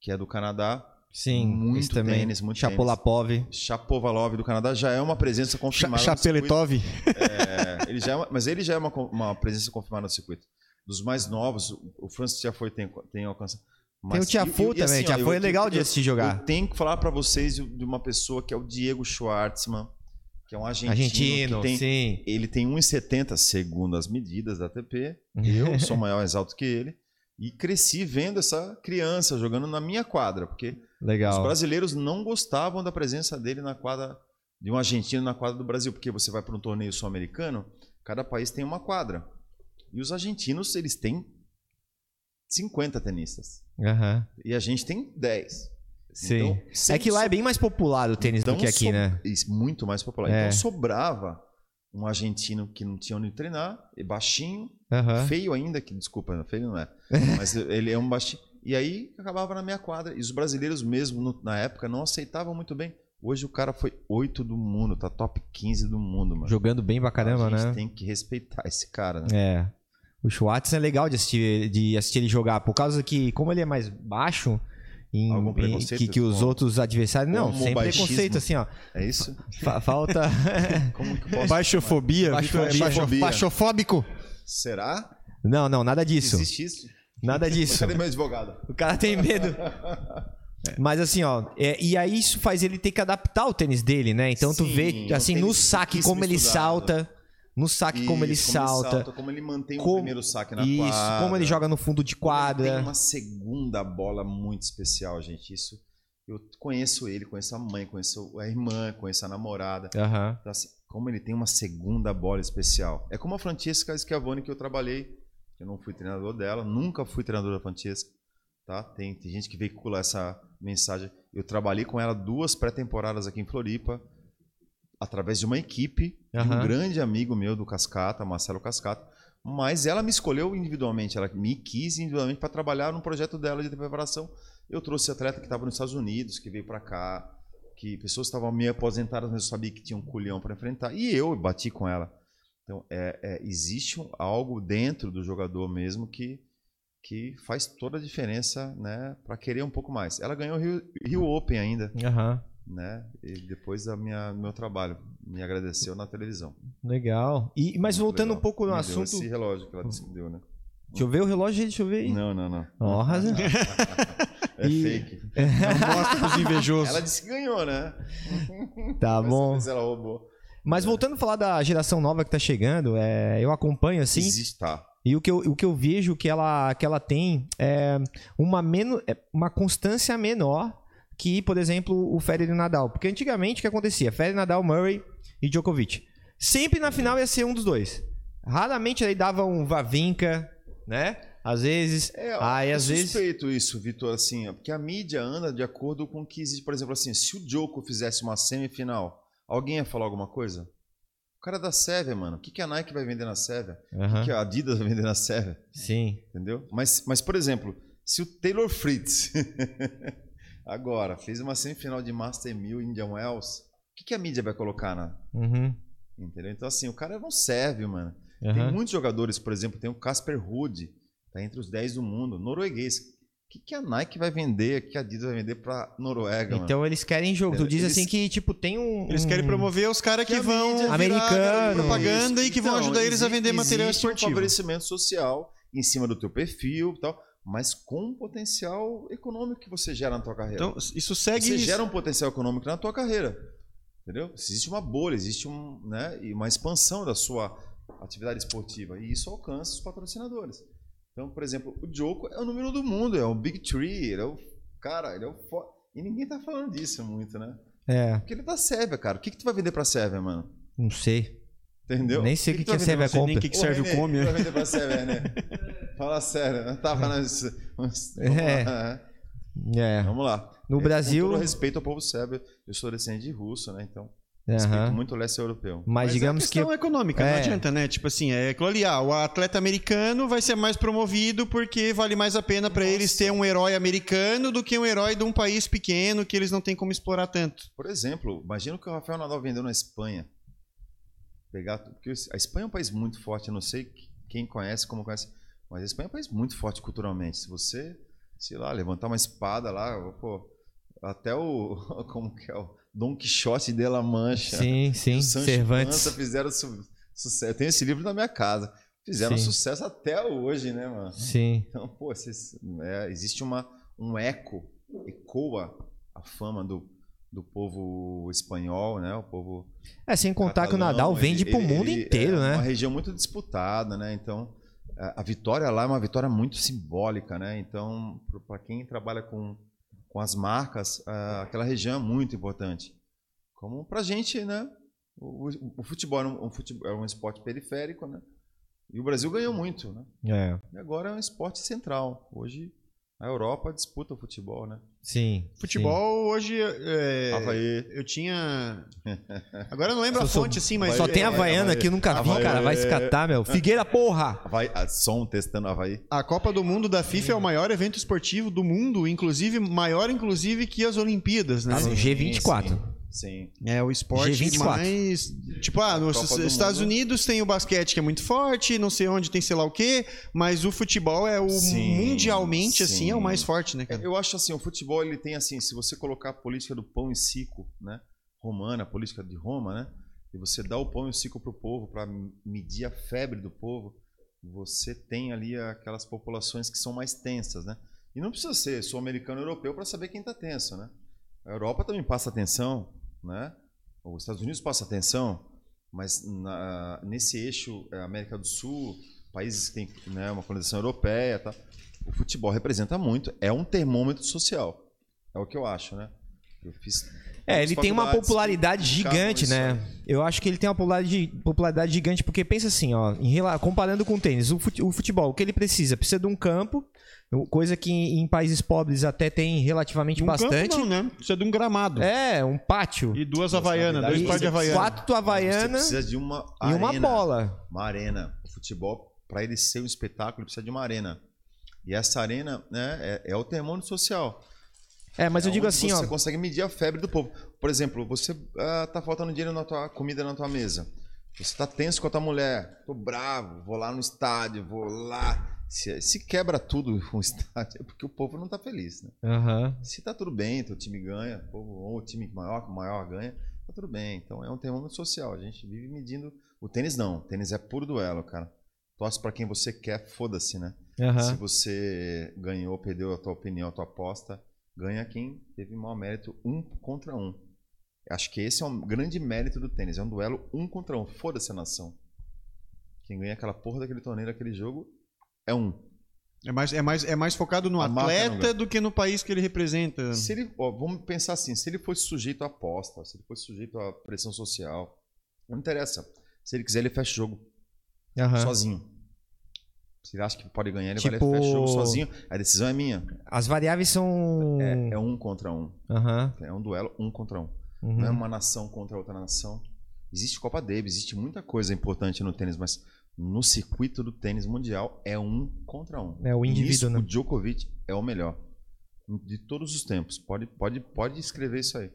que é do Canadá. Sim, muito também. tênis, muito Chapolapov. Tênis. Chapovalov do Canadá já é uma presença confirmada. Chapeletov. É, ele já é uma, mas ele já é uma, uma presença confirmada no circuito. Dos mais novos, o Francis Tiafoe tem, tem alcançado. Mas, tem o Tiafoe também. Assim, Tiafoe é legal de assistir jogar. Eu tenho que falar para vocês de uma pessoa que é o Diego Schwartzman que é um argentino. Argentino, tem, sim. Ele tem 1,70 segundo as medidas da ATP. Eu sou maior mais alto que ele. E cresci vendo essa criança jogando na minha quadra, porque Legal. os brasileiros não gostavam da presença dele na quadra de um argentino na quadra do Brasil, porque você vai para um torneio sul-americano, cada país tem uma quadra. E os argentinos, eles têm 50 tenistas. Uhum. E a gente tem 10. Sim. Então, é que lá é bem mais popular o tênis então, do que aqui, so... né? Muito mais popular. É. Então sobrava um argentino que não tinha onde treinar, e baixinho, uhum. feio ainda, que desculpa, feio não é. Mas ele é um baixinho. E aí acabava na minha quadra. E os brasileiros mesmo, no, na época, não aceitavam muito bem. Hoje o cara foi 8 do mundo, tá top 15 do mundo, mano. Jogando bem pra caramba, a gente né? tem que respeitar esse cara, né? É. O Schwartz é legal de assistir, de assistir ele jogar, por causa que, como ele é mais baixo, em, Algum preconceito que, que os outros adversários. Não, sem baixismo. preconceito, assim, ó. É isso? Fa falta. Como que posso Baixofobia? Baixofobia. Baixofóbico? Será? Não, não, nada disso. Existe isso? Nada disso. Cadê meu advogado? O cara tem medo. Mas assim, ó, é, e aí isso faz ele ter que adaptar o tênis dele, né? Então Sim, tu vê, assim, no saque como ele estudado. salta no saque, Isso, como ele como salta. Ele salta como ele mantém como, o primeiro saque na isso, quadra. como ele joga no fundo de quadra. Ele tem uma segunda bola muito especial, gente. Isso eu conheço ele, conheço a mãe, conheço a irmã, conheço a namorada. Uhum. Então, assim, como ele tem uma segunda bola especial. É como a Francesca Schiavone que eu trabalhei. Eu não fui treinador dela, nunca fui treinador da Francesca. Tá? Tem, tem gente que veicula essa mensagem. Eu trabalhei com ela duas pré-temporadas aqui em Floripa através de uma equipe, uhum. de um grande amigo meu do Cascata, Marcelo Cascata. Mas ela me escolheu individualmente, ela me quis individualmente para trabalhar no projeto dela de preparação. Eu trouxe atleta que estava nos Estados Unidos, que veio para cá, que pessoas estavam meio aposentadas, mas eu sabia que tinha um culhão para enfrentar. E eu bati com ela. Então, é, é, existe algo dentro do jogador mesmo que, que faz toda a diferença né, para querer um pouco mais. Ela ganhou o Rio, Rio Open ainda. Uhum né? E depois da minha meu trabalho me agradeceu na televisão. Legal. E mas Muito voltando legal. um pouco no me assunto. esse relógio que ela disse que deu, né? Deixa eu ver o relógio, deixa eu ver aí. Não, não, não. Oh, razão. é e... fake. Não mostra pros invejosos. Ela disse que ganhou, né? Tá bom. Mas ela roubou. Mas voltando a falar da geração nova que tá chegando, é, eu acompanho assim. Existe, tá. E o que eu, o que eu vejo que ela, que ela tem é uma, menos, é uma constância menor que, por exemplo, o Federer e Nadal. Porque antigamente o que acontecia? Federer, Nadal, Murray e Djokovic. Sempre na final ia ser um dos dois. Raramente aí dava um Vavinka, né? às vezes. É, aí é às vezes. suspeito isso, Vitor, assim, porque a mídia anda de acordo com o que existe. Por exemplo, assim, se o Joko fizesse uma semifinal, alguém ia falar alguma coisa? O cara da Sérvia, mano. O que, que a Nike vai vender na Sérvia? O Aham, que, que a Adidas vai vender na Sérvia? Sim. Entendeu? Mas, mas, por exemplo, se o Taylor Fritz agora fez uma semifinal de Master 1000 Indian Wells, o que, que a mídia vai colocar na. Uhum. Entendeu? Então, assim, o cara não serve, mano. Tem aham. muitos jogadores, por exemplo, tem o Casper Ruud, tá entre os 10 do mundo, norueguês. O que, que a Nike vai vender, o que a Adidas vai vender pra Noruega, mano? Então eles querem jogo. Tu diz Eles- assim que, tipo, tem um. Eles querem promover os caras que, Que a vão Americano. propaganda e que vão Então, ajudar eles a vender material existe um esportivo. favorecimento social em cima do teu perfil e tal, mas com o potencial econômico que você gera na tua carreira. Então, isso segue. Você gera um potencial econômico na tua carreira. Entendeu? Existe uma bolha, existe um, né, uma expansão da sua atividade esportiva. E isso alcança os patrocinadores. Então, por exemplo, o Joko é o número um do mundo, é o Big Tree, ele é o cara, ele é o fo... E ninguém tá falando disso muito, né? É, Porque ele é da Sérvia, cara. O que, que tu vai vender pra Sérvia, mano? não sei. Entendeu? Nem sei o que, que tu é vai Sérvia vender? sei nem o que que serve o come. que né? Fala sério, eu tava nas... Vamos É. lá. É. Vamos lá. No É, Brasil- Com todo respeito ao povo sérvio, eu sou descendente de russo, né? Então, respeito Aham. muito o leste europeu. Mas, digamos é que. questão econômica, não É. adianta, né? Tipo assim, é aquilo ali, ah, o atleta americano vai ser mais promovido porque vale mais a pena pra eles ter um herói americano do que um herói de um país pequeno que eles não têm como explorar tanto. Por exemplo, imagina o que o Rafael Nadal vendeu na Espanha. Pegar, porque a Espanha é um país muito forte, eu não sei quem conhece, como conhece, mas a Espanha é um país muito forte culturalmente. Se você, sei lá, levantar uma espada lá, pô, até o como que é o Dom Quixote de la Mancha, Sim, sim. Cervantes. Fizeram su sucesso. Eu tenho esse livro na minha casa. Fizeram Sim. sucesso até hoje, né, mano? Sim. Então, pô, vocês- é, existe uma, um eco, ecoa a fama do, do povo espanhol, né? O povo É, sem contar que o catalão, Nadal vende pro ele- mundo ele inteiro, é né? uma região muito disputada, né? Então, a, vitória lá é uma vitória muito simbólica, né? Então, para quem trabalha com, com as marcas, aquela região é muito importante. Como pra gente, né? O, o- o futebol, é um, um futebol é um esporte periférico, né? E o Brasil ganhou muito, né? É. E agora é um esporte central. Hoje a Europa disputa o futebol, né? Sim. Futebol hoje. é, Havaí. eu tinha. Agora eu não lembro Só a sou- fonte assim, sim. mas. Só tem a Havaiana que eu nunca vi, Havaí. cara. Vai se catar, meu. Figueira, porra! Havaí, ah, som testando Havaí. A Copa do Mundo da FIFA é o maior evento esportivo do mundo, inclusive maior inclusive que as Olimpíadas, né? Ah, no G24. Sim. É o esporte G24. mais. Tipo, ah, nos Estados Mundo. Unidos tem o basquete que é muito forte, não sei onde tem sei lá o quê, mas o futebol é o Sim, mundialmente, assim, sim. é o mais forte, né, cara? Eu acho assim, o futebol ele tem assim, se você colocar a política do pão e circo, né? Romana, a política de Roma, né? E você dá o pão e o circo pro povo para medir a febre do povo, você tem ali aquelas populações que são mais tensas, né? E não precisa ser sul-americano ou europeu para saber quem tá tenso, né? A Europa também passa atenção, né? Os Estados Unidos passa atenção, mas na- nesse eixo é, América do Sul, países que têm né, uma colonização europeia, tá? o futebol representa muito, é um termômetro social. É o que eu acho, né? Eu fiz É, ele tem uma popularidade indicavam gigante, né? Eu acho que ele tem uma popularidade, popularidade gigante, porque pensa assim, ó, em comparando com o tênis, o fute- o futebol, o que ele precisa? Precisa de um campo, coisa que em, em países pobres até tem relativamente Um campo bastante. não, né? Precisa de um gramado. É, um pátio. E duas havaianas, dois pares de havaiana. Quatro Você havaiana precisa de uma e uma arena, bola. Uma arena. O futebol, para ele ser um espetáculo, ele precisa de uma arena. E essa arena né, é, é o termômetro social. É, mas eu É digo onde assim, você ó. consegue medir a febre do povo. Por exemplo, você ah, tá faltando dinheiro na tua comida na tua mesa. Você tá tenso com a tua mulher. Tô bravo, vou lá no estádio, vou lá. Se, se quebra tudo com o estádio, é porque o povo não tá feliz, né? Aham. Se tá tudo bem, teu time ganha, o povo, ou o time maior, maior ganha, tá tudo bem. Então é um termômetro social. A gente vive medindo. O tênis não. O tênis é puro duelo, cara. Torce pra quem você quer, foda-se, né? Se Aham. você ganhou, perdeu a tua opinião, a tua aposta, ganha quem teve maior mérito um contra um. Acho que esse é um grande mérito do tênis. É um duelo um contra um. Foda-se a nação. Quem ganha aquela porra daquele torneio, daquele jogo, é um. É mais, é, mais, é mais focado no A atleta do que no país que ele representa. Se ele, ó, vamos pensar assim, se ele fosse sujeito à aposta, se ele fosse sujeito à pressão social, não interessa. Se ele quiser, ele fecha o jogo Aham. sozinho. Ele acha que pode ganhar, ele Tipo- vai o jogo sozinho. A decisão é minha. As variáveis são. É, é um contra um. Aham. É um duelo um contra um. uhum. Não é uma nação contra outra nação. Existe Copa Davis, existe muita coisa importante no tênis, mas no circuito do tênis mundial é um contra um. É o indivíduo, Nisso, né? O Djokovic é o melhor de todos os tempos. Pode, pode, pode escrever isso aí.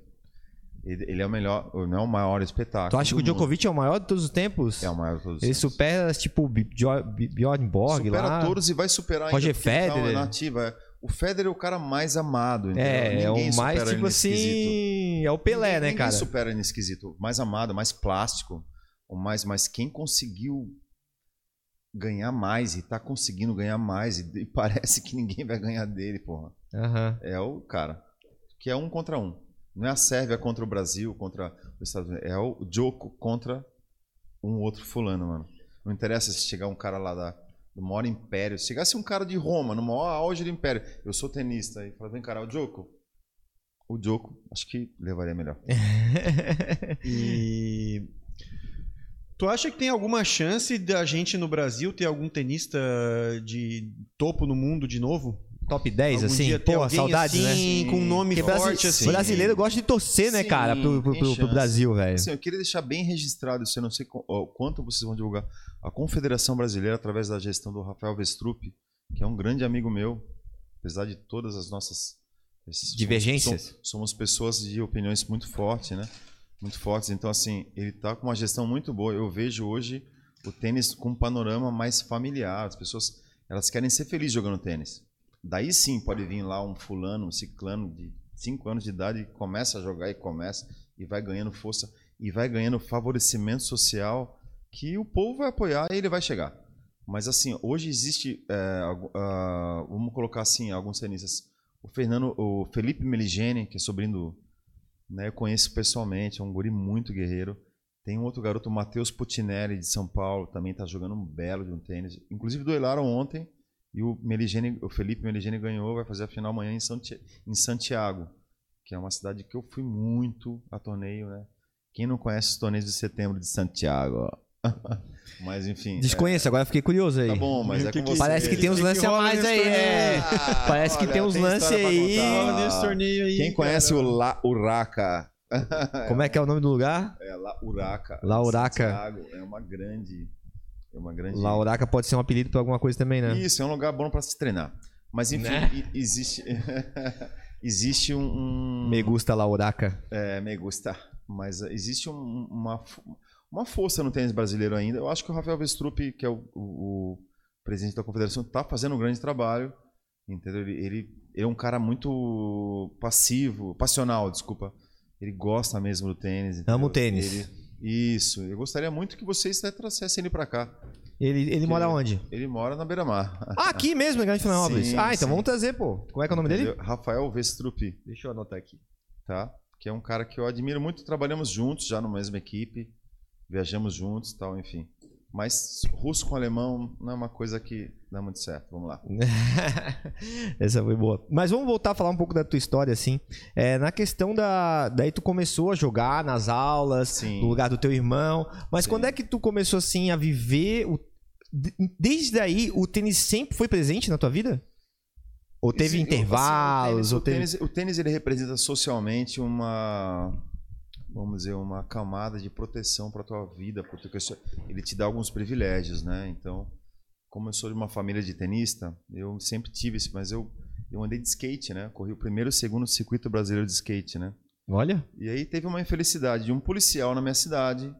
Ele, ele é o melhor, não é o maior espetáculo. Tu acha que o do mundo. Djokovic é o maior de todos os tempos? é o maior de todos os Ele tempos. supera, tipo, Bjorn Borg Supera lá. todos e vai superar Roger ainda, ele tá Federer. na ativa. É. O Federer é o cara mais amado. entendeu? É, é Ninguém o mais, supera ele tipo assim. É o Pelé, Ninguém- né, ninguém cara? supera nesse quesito. Mais amado, mais plástico. O mais, mas quem conseguiu ganhar mais e tá conseguindo ganhar mais e, e parece que ninguém vai ganhar dele, porra. Aham. É o cara. Que é um contra um. Não é a Sérvia contra o Brasil, contra os Estados Unidos. É o Joko contra um outro fulano, mano. Não interessa se chegar um cara lá da, do maior império. Se chegasse um cara de Roma, no maior auge do império. Eu sou tenista. E fala, vem cara, o Joko. O Joko, acho que levaria melhor. E. Tu acha que tem alguma chance da gente no Brasil ter algum tenista de topo no mundo de novo? Top 10, Algum assim? Pô, saudades, né? assim, com um nome Porque forte assim. brasileiro gosta de torcer, né, Sim, cara, pro, pro- pro- pro. Brasil, velho. Assim, eu queria deixar bem registrado isso, eu não sei quanto vocês vão divulgar. A Confederação Brasileira, através da gestão do Rafael Vestrup, que é um grande amigo meu, apesar de todas as nossas Divergências. Somos, somos pessoas de opiniões muito fortes, né? Muito fortes. Então, assim, ele está com uma gestão muito boa. Eu vejo hoje o tênis com um panorama mais familiar. As pessoas elas querem ser felizes jogando tênis. Daí sim pode vir lá um fulano, um ciclano de 5 anos de idade e começa a jogar e começa e vai ganhando força e vai ganhando favorecimento social que o povo vai apoiar e ele vai chegar. Mas assim, hoje existe, é, ah, vamos colocar assim, alguns tenistas. O Fernando, o Felipe Meligeni, que é sobrinho do, né, eu conheço pessoalmente, é um guri muito guerreiro. Tem um outro garoto, o Matheus Putinelli, de São Paulo, também está jogando um belo de um tênis. Inclusive duelaram ontem e o, Meligeni, o Felipe Meligeni ganhou, vai fazer a final amanhã em, Santi- em Santiago, que é uma cidade que eu fui muito a torneio, né? Quem não conhece os torneios de setembro de Santiago? Mas enfim. Desconheço, agora fiquei curioso aí. é, tá bom, mas E o é que com que- você. Parece que tem uns que lances a mais aí, torneio? é. Parece que olha, tem uns lances aí. aí. Quem conhece cara. o La Urraca? Como é que é o nome do lugar? É La Uraca. La Uraca. Santiago, É uma grande. É uma grande. Lauraca pode ser um apelido pra alguma coisa também, né? Isso, é um lugar bom para se treinar. Mas enfim, Né? existe. existe um. um Me gusta Lauraca. É, me gusta. Mas existe um- uma, uma força no tênis brasileiro ainda. Eu acho que o Rafael Vestrup, que é o, o- o presidente da confederação, está fazendo um grande trabalho. Entendeu? Ele, ele, ele é um cara muito passivo, passional, desculpa. Ele gosta mesmo do tênis. entendeu? Amo o tênis. Ele- isso. Eu gostaria muito que vocês até trouxessem ele para cá. Ele, ele mora onde? Ele mora na Beira-Mar. Ah, aqui mesmo, em Grande Florianópolis. Ah, então sim. vamos trazer, pô. Como é que é o nome dele? Rafael Vestrup, Deixa eu anotar aqui. tá? Que é um cara que eu admiro muito. Trabalhamos juntos já na mesma equipe. Viajamos juntos e tal, enfim. Mas russo com alemão não é uma coisa que dá muito certo. Vamos lá. Essa foi boa. Mas vamos voltar a falar um pouco da tua história, assim. É, na questão da. Daí tu começou a jogar nas aulas, Sim. no lugar do teu irmão. Mas Sim. quando é que tu começou, assim, a viver. O... de- Desde aí, o tênis sempre foi presente na tua vida? Ou teve Sim, intervalos? assim, ou o teve... tênis, o tênis, o tênis, ele representa socialmente uma, vamos dizer, uma camada de proteção para tua vida, porque ele te dá alguns privilégios, né? Então, como eu sou de uma família de tenista, eu sempre tive esse, mas eu eu andei de skate, né? Corri o primeiro e o segundo circuito brasileiro de skate, né? Olha. E aí teve uma infelicidade de um policial na minha cidade,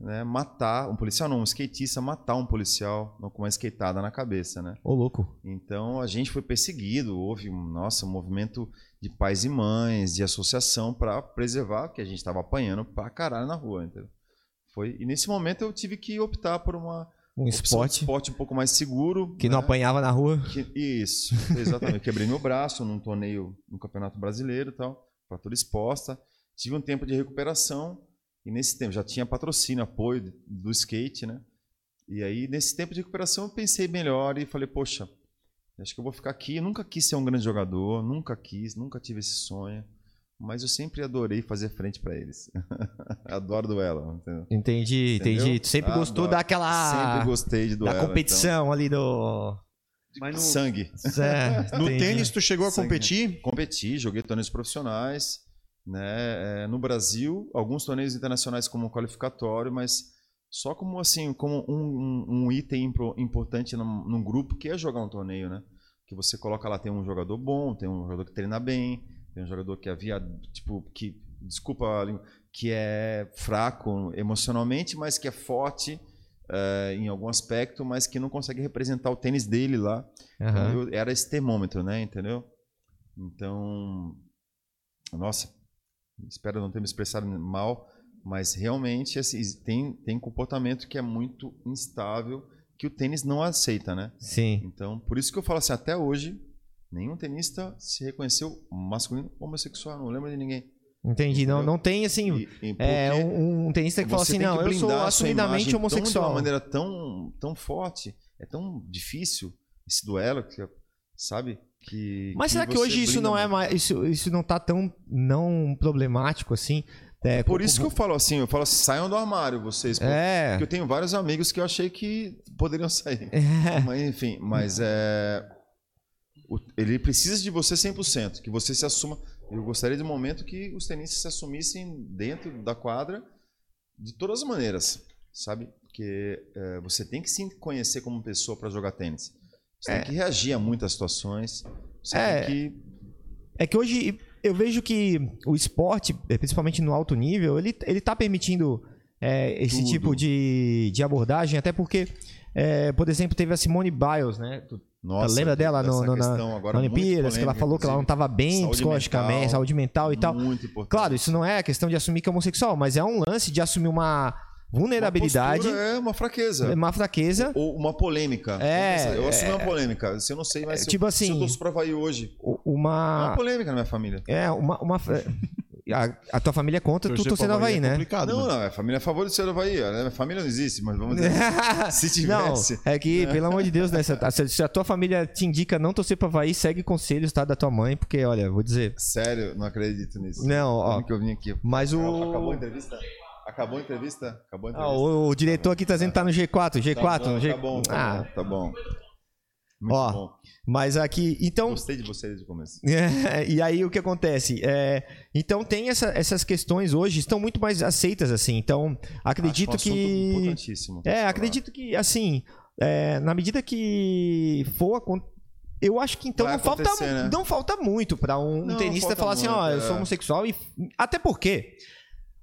né, matar, um policial não, um skatista matar um policial com uma skateada na cabeça, né? Ô, louco. Então a gente foi perseguido, houve, nossa, um movimento de pais e mães, de associação para preservar, que a gente estava apanhando pra caralho na rua, entendeu? Foi, e nesse momento eu tive que optar por uma Um esporte esporte um pouco mais seguro. que não né? apanhava na rua. Que- isso, exatamente. Quebrei meu braço num torneio no Campeonato Brasileiro e tal, fratura exposta. Tive um tempo de recuperação e nesse tempo já tinha patrocínio, apoio do skate, né? E aí nesse tempo de recuperação eu pensei melhor e falei, poxa, acho que eu vou ficar aqui. Eu nunca quis ser um grande jogador, nunca quis, nunca tive esse sonho. mas eu sempre adorei fazer frente para eles. Adoro duelo. Entendeu? Entendi, Entendeu? entendi. Tu sempre Adoro. gostou daquela. Sempre gostei de duelo. da competição ali do. então. Mas no, Sangue. É, no tênis, tu chegou a Sangue. competir? Competi, joguei torneios profissionais. Né? É, no Brasil, alguns torneios internacionais como qualificatório, mas só como assim, como um, um- um item importante num, num grupo que é jogar um torneio, né? Que você coloca lá, tem um jogador bom, tem um jogador que treina bem, tem um jogador que havia, tipo, que, desculpa que é fraco emocionalmente, mas que é forte eh, em algum aspecto, mas que não consegue representar o tênis dele lá. Então, Aham. eu- era esse termômetro, né? Entendeu? Então, nossa, espero não ter me expressado mal, mas realmente assim, tem, tem comportamento que é muito instável que o tênis não aceita, né? Sim. Então, por isso que eu falo assim, até hoje, nenhum tenista se reconheceu masculino ou homossexual, não lembro de ninguém. Entendi. Não, Entendeu? não tem assim. E- e É um, um tenista que fala assim: não, que eu sou assumidamente imagem Tão, de homossexual. uma maneira tão, tão forte, é tão difícil esse duelo, que, sabe? Que, Mas será que hoje isso não é mais. Isso, isso não tá tão não problemático assim? É, Por co- isso que eu falo assim, eu falo assim, saiam do armário vocês. É. Porque eu tenho vários amigos que eu achei que poderiam sair. É. Mas enfim, mas é. o- ele precisa de você 100%, que você se assuma. Eu gostaria de um momento que os tenistas se assumissem dentro da quadra de todas as maneiras, sabe? Porque é, você tem que se conhecer como pessoa para jogar tênis. Você tem que reagir a muitas situações. Você É. tem que. É que hoje eu vejo que o esporte, eh, principalmente no alto nível, ele, ele tá permitindo é, esse Tudo. tipo de, de abordagem, até porque, é, por exemplo, teve a Simone Biles, né? Tu Nossa, lembra dela no- no- na- na Olimpíadas, que ela falou que ela não estava bem Saúde psicologicamente, mental, saúde mental e tal. Muito importante. Claro, isso não é questão de assumir que é homossexual, mas é um lance de assumir Uma vulnerabilidade, postura é uma fraqueza. uma fraqueza. Ou uma polêmica. É, eu assumi uma polêmica. Se eu não sei, mas É, tipo eu, assim- se eu torço pra Havaí hoje. u- É uma Uma. polêmica na minha família. É, uma. uma a, a tua família conta tu Torcer torcendo pra Havaí, é né? complicado, não, não, é a família é a favor de ser Havaí. A minha família não existe, mas vamos dizer. se Não, tivesse. é que, pelo amor de Deus, né? Se a, se a tua família te indica não torcer pra Havaí, segue conselhos, tá? Da tua mãe, porque, olha, vou dizer. Sério, não acredito nisso. Não, ó. Que eu vim aqui? Mas o. Acabou a entrevista? Acabou a entrevista? Acabou a Ah, entrevista. o, o diretor aqui tá dizendo que tá no G4. G4, Tá bom, no G... tá bom, tá ah, bom, tá bom. Muito Ó, bom. mas aqui. Então. Gostei de você desde o começo. E aí o que acontece? É, então tem essa- essas questões hoje estão muito mais aceitas assim. Então acredito Acho um que importantíssimo é falar. acredito que assim é, na medida que for eu acho que então Vai não falta né? não falta muito pra um Não, tenista falar assim, ó, muito, eu sou é. homossexual e até porque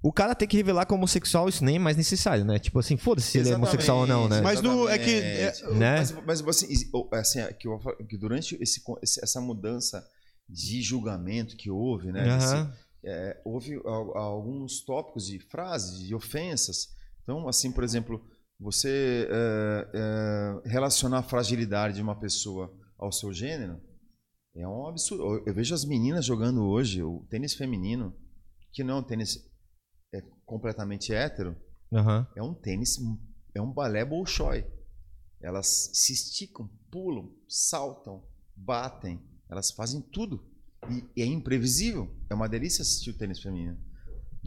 o cara ter que revelar como homossexual isso nem é mais necessário, né? Tipo assim, foda-se se ele é homossexual ou não, né? Mas no- é que- Exatamente. Né? Mas, mas assim, assim, é que, eu que durante esse, essa mudança de julgamento que houve, né? esse- Aham. é, houve al- alguns tópicos de frases, de ofensas. Então, assim, por exemplo, você é, é, relacionar a fragilidade de uma pessoa ao seu gênero é um absurdo. Eu- Eu vejo as meninas jogando hoje o tênis feminino, que não é um tênis é, completamente hétero, Aham. é um tênis, é um balé bolshoi. Elas se esticam, pulam, saltam, batem, elas fazem tudo. E, e é imprevisível. É uma delícia assistir o tênis feminino.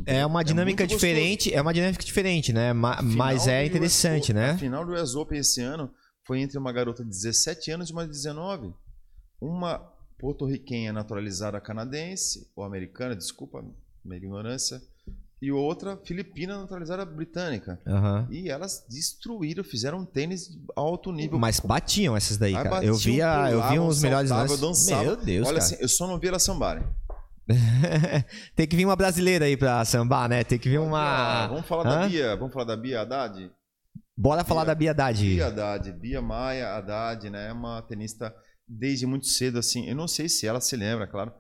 É uma dinâmica muito gostoso. diferente, é uma dinâmica diferente, né? Ma- Final Mas é interessante, US né? A final do US Open esse ano foi entre uma garota de 17 anos e uma de 19. Uma porto-riquenha naturalizada canadense, ou americana, desculpa minha ignorância, e outra filipina naturalizada britânica. Aham. E elas destruíram, fizeram um tênis alto nível. Mas batiam essas daí, Aí cara. batiam, eu via, eu vi pulavam, uns melhores lances. Meu Deus, Olha cara. assim, eu só não vi elas sambarem. Tem que vir uma brasileira aí pra sambar, né? Tem que vir Ah, uma. vamos falar Hã? da Bia, vamos falar da Bia Haddad? Bora falar Bia- da Bia Haddad. Bia Haddad, Bia Maia Haddad, né? É uma tenista desde muito cedo, assim. Eu não sei se ela se lembra, claro,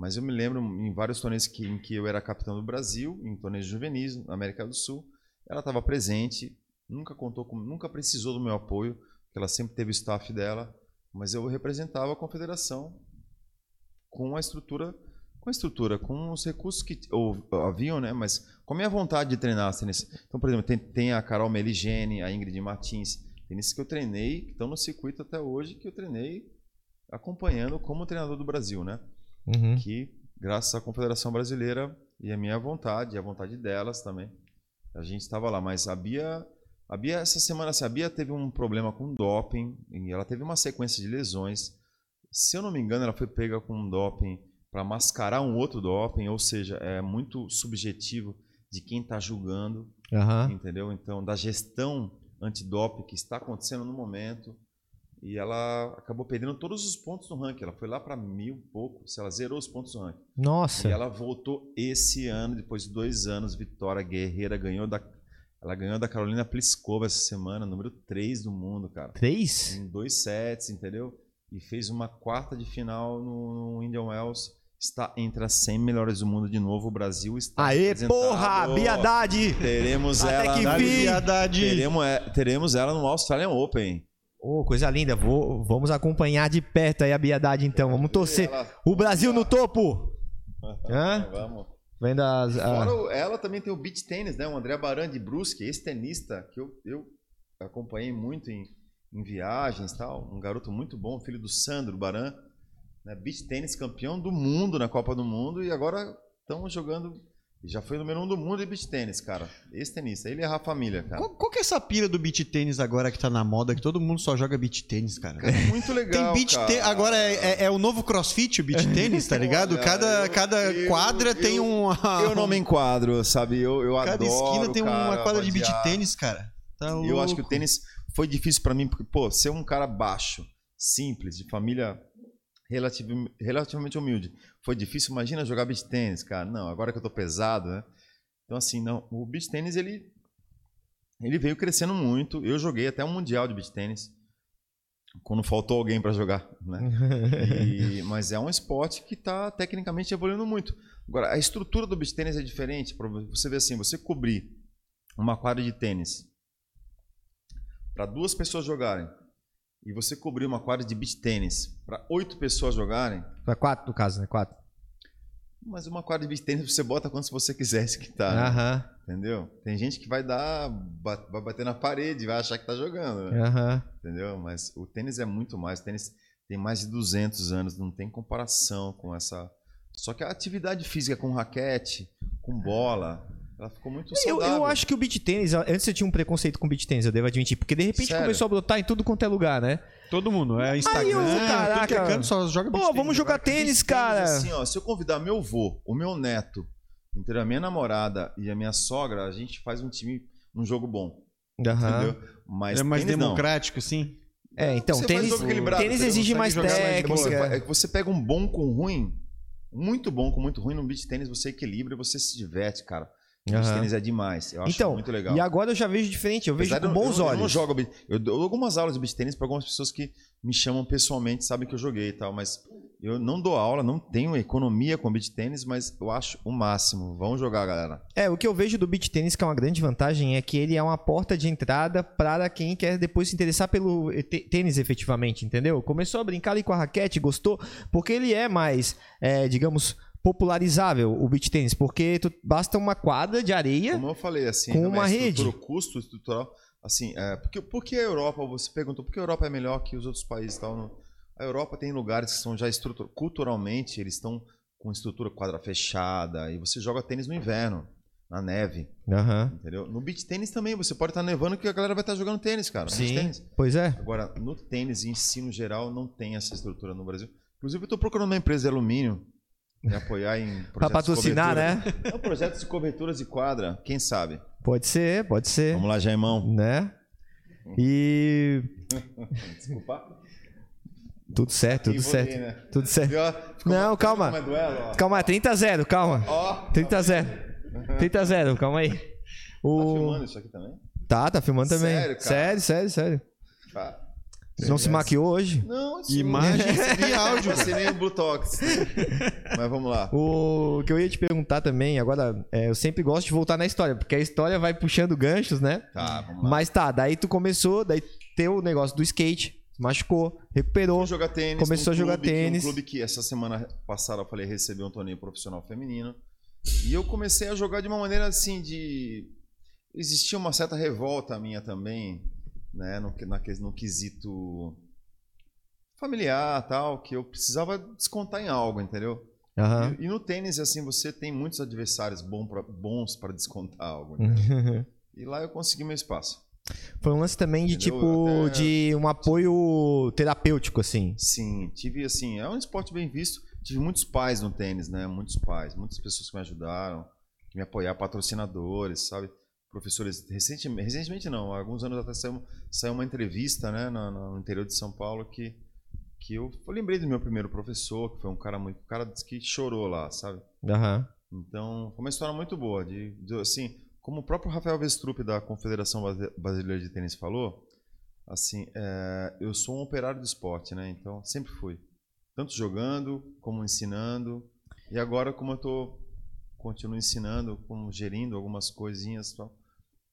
mas eu me lembro em vários torneios que, em que eu era capitão do Brasil, em torneios juvenis, na América do Sul. Ela estava presente, nunca contou com, nunca precisou do meu apoio, porque ela sempre teve o staff dela, mas eu representava a confederação com a estrutura com a estrutura, com os recursos que ou, haviam, né? Mas com a minha vontade de treinar tenis. Então, por exemplo, tem, tem a Carol Meligene, a Ingrid Martins, tenistas que eu treinei, que estão no circuito até hoje, que eu treinei acompanhando como treinador do Brasil, né? Uhum. Que graças à Confederação Brasileira e a minha vontade, e a vontade delas também. A gente estava lá, mas a Bia, a Bia essa semana, assim, a Bia teve um problema com doping e ela teve uma sequência de lesões. Se eu não me engano, ela foi pega com um doping para mascarar um outro doping, ou seja, é muito subjetivo de quem está julgando, Aham. entendeu? Então, da gestão antidoping que está acontecendo no momento. E ela acabou perdendo todos os pontos no ranking. Ela foi lá para mil e pouco, se ela zerou os pontos no ranking. Nossa. E ela voltou esse ano, depois de dois anos, vitória guerreira, ganhou da. Ela ganhou da Carolina Pliskova essa semana, número 3 do mundo, cara. Três? Em dois sets, entendeu? E fez uma quarta de final no, no Indian Wells. Está entre as 100 melhores do mundo de novo. O Brasil está. Aê, porra! Biadade! Teremos Até ela. que na-. Viadade. Teremos, é, teremos ela no Australian Open. Ô, coisa linda. Vou, vamos acompanhar de perto aí a Biadade, então. Vamos torcer. Ela- O Brasil no topo! Hã? Vamos. Vendo as. a- Fora ela também tem o beach tênis, né? O André Baran de Brusque, esse tenista que eu, eu acompanhei muito em, em viagens e tal. Um garoto muito bom, filho do Sandro Baran. Né? Beach tênis campeão do mundo na Copa do Mundo e agora estão jogando. Já foi o número um do mundo em beach tênis, cara. Esse tenista, ele é a família, cara. Qual, qual que é essa pira do beat tênis agora que tá na moda, que todo mundo só joga beat tênis, cara? Cara, muito legal. Tem beat tênis. Agora é, é- é o novo crossfit, o beat tênis, tá ligado? Olha, Cada, eu- cada eu- quadra tem eu- um. Eu não me enquadro, sabe? Eu, eu Cada adoro. esquina tem uma cara, quadra de beat tênis, cara. Tá E eu acho que o tênis foi difícil pra mim, porque, pô, ser um cara baixo, simples, de família relativ- relativamente humilde, foi difícil. Imagina jogar beach tênis, cara. Não, agora que eu tô pesado, né? Então, assim, não, o beach tênis, ele, ele veio crescendo muito. Eu joguei até um mundial de beach tênis, quando faltou alguém pra jogar, né? E- mas é um esporte que está tecnicamente evoluindo muito. Agora, a estrutura do beach tênis é diferente. Você ver assim, você cobrir uma quadra de tênis para duas pessoas jogarem e você cobrir uma quadra de beach tênis para oito pessoas jogarem, Pra quatro, no caso, né? Quatro. mas uma quadra de beach tênis você bota quantos você quisesse que tá, né? Aham. entendeu? Tem gente que vai dar, vai bater na parede, vai achar que tá jogando, né? Aham. entendeu? Mas o tênis é muito mais. O tênis tem mais de 200 anos, não tem comparação com essa. Só que a atividade física com raquete, com bola, ela ficou muito Eu, saudável. eu acho que o beat tênis, antes eu tinha um preconceito com beat tênis, eu devo admitir, porque de repente Sério? começou a brotar em tudo quanto é lugar, né? Todo mundo. É Instagram. Aí eu, tudo que é caraca, canto só joga beat Pô, tênis vamos jogar tênis, cara. Assim, ó, se eu convidar meu avô, o meu neto, entendeu? a minha namorada e a minha sogra, a gente faz um time, um jogo bom, Aham. entendeu? Mas É mais tênis, não. democrático, assim. É, então, Você tênis, tênis exige mais É você, técnica. é que você pega um bom com ruim, muito bom com muito ruim, no beach tênis você equilibra e você se diverte, cara. O beach Aham. tênis é demais. Eu acho Então, muito legal. e agora eu já vejo diferente, eu vejo Apesar com eu- bons eu, olhos. Eu não jogo Eu dou algumas aulas de beach tênis para algumas pessoas que me chamam pessoalmente, sabem que eu joguei e tal, mas eu não dou aula, não tenho economia com beach tênis, mas eu acho o máximo. Vamos jogar, galera. É, o que eu vejo do beach tênis, que é uma grande vantagem, é que ele é uma porta de entrada para quem quer depois se interessar pelo tê- tênis efetivamente, entendeu? Começou a brincar ali com a raquete, gostou, porque ele é mais, é, digamos, popularizável o beach tênis, porque tu- basta uma quadra de areia. Como eu falei, assim, Com né, uma rede. o custo estrutural, assim, é, porque, por que a Europa, você perguntou, por que a Europa é melhor que os outros países e tal? Não? A Europa tem lugares que são já estrutura, culturalmente, eles estão com estrutura quadra fechada, e você joga tênis no inverno, na neve, Aham. entendeu? No beach tênis também, você pode estar nevando que a galera vai estar jogando tênis, cara. Sim, tênis. pois é. Agora, no tênis em si, no geral, não tem essa estrutura no Brasil. Inclusive, eu estou procurando uma empresa de alumínio me apoiar em projetos Pra patrocinar, de né? cobertura. Não, projetos de coberturas de quadra, quem sabe? Pode ser, pode ser. Vamos lá, Jaimão. Né? E Desculpa. tudo certo, tudo vou certo. né? Tudo certo. Viu? Ficou Não, calma. Como é duelo, ó. Calma, 30 a 0, calma. Ó, 30 a 0. 30 a 0, calma aí. tá O... filmando isso aqui também? Tá, tá filmando também. Sério, cara? Sério, sério, sério. Tá. Você não se maquiou hoje? Não, isso Imagens e áudio. Você nem o Bluetox. Mas vamos lá. O que eu ia te perguntar também, agora, é, eu sempre gosto de voltar na história, porque a história vai puxando ganchos, né? Tá, vamos lá. Mas tá, daí tu começou, daí teu o negócio do skate, machucou, recuperou. Jogar tênis. Começou a jogar clube que- tênis. Um clube que essa semana passada eu falei recebeu um torneio profissional feminino. E eu comecei a jogar de uma maneira assim de. Existia uma certa revolta minha também, né? No, na, no quesito familiar tal, que eu precisava descontar em algo, entendeu? Aham. E, e no tênis, assim, você tem muitos adversários pra- bons para descontar algo. né? E lá eu consegui meu espaço. Foi um lance também de Entendeu? tipo, Até- de um apoio terapêutico, assim. Sim, tive assim, é um esporte bem visto. Tive muitos pais no tênis, né? Muitos pais, muitas pessoas que me ajudaram, que me apoiaram, patrocinadores, sabe? Professores. Recentemente, recentemente não, alguns anos atrás saiu, saiu uma entrevista, né, no, no interior de São Paulo que que eu, eu lembrei do meu primeiro professor, que foi um cara muito, cara que chorou lá, sabe? Aham. Então, foi uma história muito boa. De, de- assim, como o próprio Rafael Vestrup da Confederação Brasi- Brasileira de Tênis falou, assim, é, eu sou um operário do esporte, né? Então, sempre fui. Tanto jogando, como ensinando. E agora, como eu tô, continuo ensinando, como gerindo algumas coisinhas tal.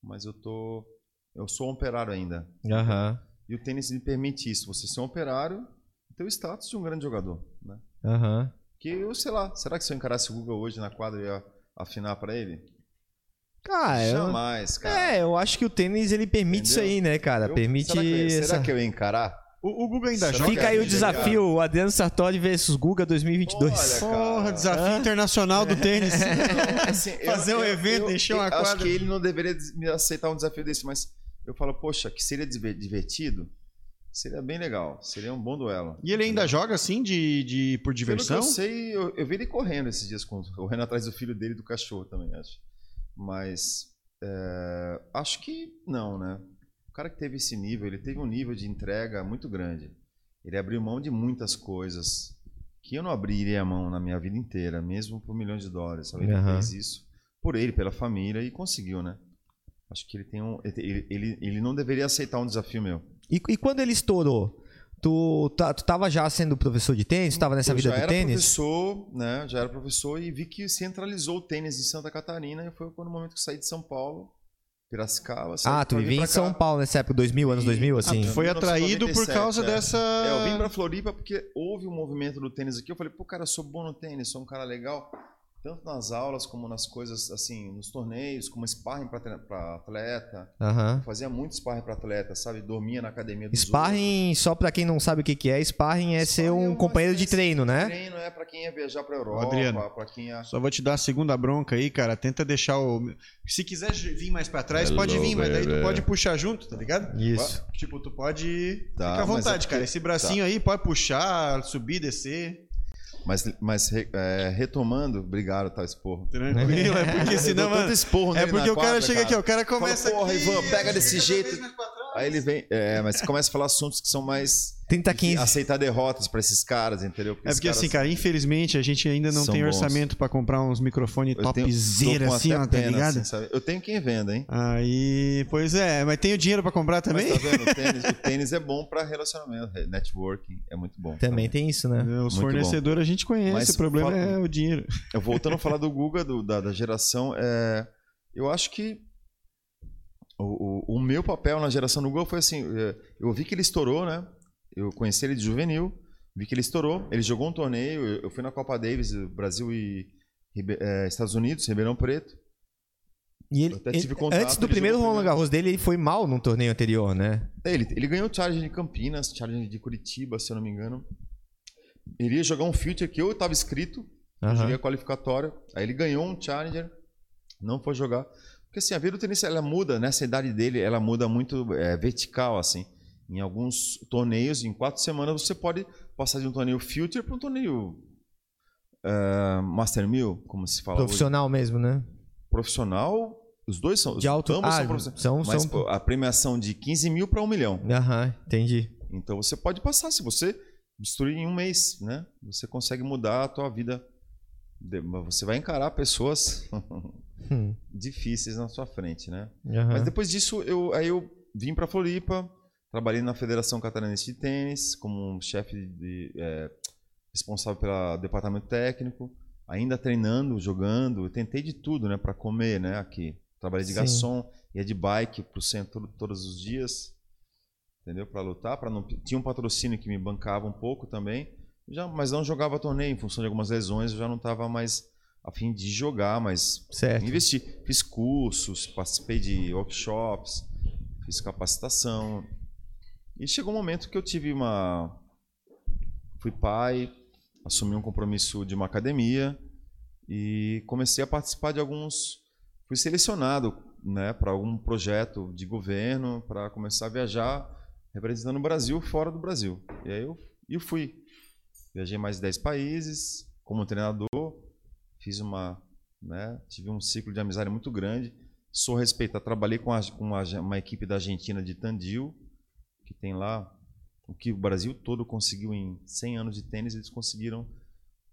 Mas eu tô... Eu sou um operário ainda. Aham. E o tênis me permite isso. Você ser um operário ter o status de um grande jogador, né? Aham. Que eu, sei lá, será que se eu encarasse o Guga hoje na quadra eu ia afinar pra ele? Eu... Jamais, cara. É, eu acho que o tênis ele permite isso Entendeu? aí, né, cara? Eu- permite será, que, eu- essa... será que eu ia encarar? O, o Guga ainda Será joga. Fica aí o desafio, o Adriano Sartori versus Guga 2022. Olha, Porra, desafio Hã? internacional do tênis. Assim, eu- Fazer um eu- evento, eu- encher uma eu quadra. Acho que ele não deveria me aceitar um desafio desse, mas eu falo, poxa, que seria diver- divertido, seria bem legal, seria um bom duelo. E ele ainda joga assim de, de por Pelo que diversão? eu sei, eu, eu vi ele correndo esses dias, correndo atrás do filho dele e do cachorro também, acho. Mas é, acho que não, né? O cara que teve esse nível, ele teve um nível de entrega muito grande. Ele abriu mão de muitas coisas que eu não abriria a mão na minha vida inteira, mesmo por milhões de dólares. Sabe? Ele Aham. fez isso por ele, pela família e conseguiu, né? Acho que ele tem um. Ele, ele, ele não deveria aceitar um desafio meu. E, e quando ele estourou? Tu, tá- tu tava já sendo professor de tênis? Tu tava nessa eu vida já do era tênis? professor, né? Já era professor e vi que centralizou o tênis em Santa Catarina e foi no momento que eu saí de São Paulo, Piracicaba. Ah, tu vivia em. São Paulo nessa época, 2000, anos 2000, assim? Ah, tu foi 1997, atraído por causa é. dessa. É, eu vim pra Floripa porque houve um movimento do tênis aqui. Eu falei, pô, cara, eu sou bom no tênis, sou um cara legal. Tanto nas aulas como nas coisas, assim, nos torneios, como sparring pra atleta. Eu fazia muito sparring pra atleta, sabe? Dormia na academia dos Sparring, só pra quem não sabe o que que é, sparring é ser Sparring é um uma companheiro de treino, né? Treino é pra quem ia viajar pra Europa, Adriano. pra quem ia... Só vou te dar a segunda bronca aí, cara. Tenta deixar o. Se quiser vir mais pra trás, pode vir, mas daí tu pode puxar junto, tá ligado? Isso. Tipo, tu pode. Tá, Fica à mas vontade, é porque- cara. Esse bracinho aí pode puxar, subir, descer. Mas, mas é, retomando, obrigado, tá, esporro. Tranquilo, é porque senão, tanto mano. esporro É porque o cara quadra, chega aqui, ó, o cara começa Fala, porra, aqui, Ivan, pega desse jeito. vez. Aí ele vem, é, mas você começa a falar assuntos que são mais 30, 15. aceitar derrotas pra esses caras, entendeu? É porque assim, cara, infelizmente a gente ainda não tem bons. orçamento pra comprar uns microfones tenho- topzera assim, até ó, tá ligado? assim, sabe? Eu tenho quem venda, hein? Aí, pois é, mas tem o dinheiro pra comprar também? Mas tá vendo? O tênis, o tênis é bom pra relacionamento, networking é muito bom. Também tem isso, né? Os Muito fornecedores a gente conhece, Mas o problema fala- é o dinheiro. Eu voltando a falar do Guga, do- da, da geração, é, eu acho que o, o- o meu papel na geração do Guga foi assim: é, eu vi que ele estourou, né? Eu conheci ele de juvenil, vi que ele estourou. Ele jogou um torneio, eu, eu fui na Copa Davis, Brasil e é, Estados Unidos, Ribeirão Preto. E ele, Eu contato, antes do ele primeiro Roland. Garros dele, ele foi mal no torneio anterior, né? É, Ele, ele ganhou o Challenge de Campinas, Challenge de Curitiba, se eu não me engano. Ele ia jogar um Future que eu estava inscrito, eu Aham. joguei a qualificatória. Aí ele ganhou um Challenger, não foi jogar. Porque assim, a vida do tenista ela muda, nessa idade dele, ela muda muito é, vertical, assim. Em alguns torneios, em quatro semanas, você pode passar de um torneio Future para um torneio é, Master Mil, como se fala hoje. Profissional mesmo, né? Profissional, os dois são. De alto... ambos Ah, são profissionais. são... Mas são... a premiação de 15 mil para um milhão. Aham, entendi. Então você pode passar, se você destruir em um mês, né? Você consegue mudar a tua vida. Você vai encarar pessoas Hum, difíceis na sua frente, né? aham. Mas depois disso, eu, aí eu vim para Floripa, trabalhei na Federação Catarinense de Tênis como chefe de, é, responsável pelo departamento técnico, ainda treinando, jogando, eu tentei de tudo, né, para comer, né, aqui. Trabalhei de Sim. garçom, ia de bike pro centro todos os dias, entendeu? Para lutar, para não tinha um patrocínio que me bancava um pouco também, já, mas não jogava torneio em função de algumas lesões, eu já não estava mais a fim de jogar, mas Certo. Investi. Fiz cursos, participei de workshops, fiz capacitação. E chegou um momento que eu tive uma. Fui pai, assumi um compromisso de uma academia e comecei a participar de alguns. Fui selecionado né, para algum projeto de governo para começar a viajar representando o Brasil fora do Brasil. E aí eu, eu fui. Viajei mais de 10 países como treinador, fiz uma, né, tive um ciclo de amizade muito grande. Sou respeitado, trabalhei com, a, com uma, uma equipe da Argentina de Tandil, que tem lá o que o Brasil todo conseguiu em 100 anos de tênis, eles conseguiram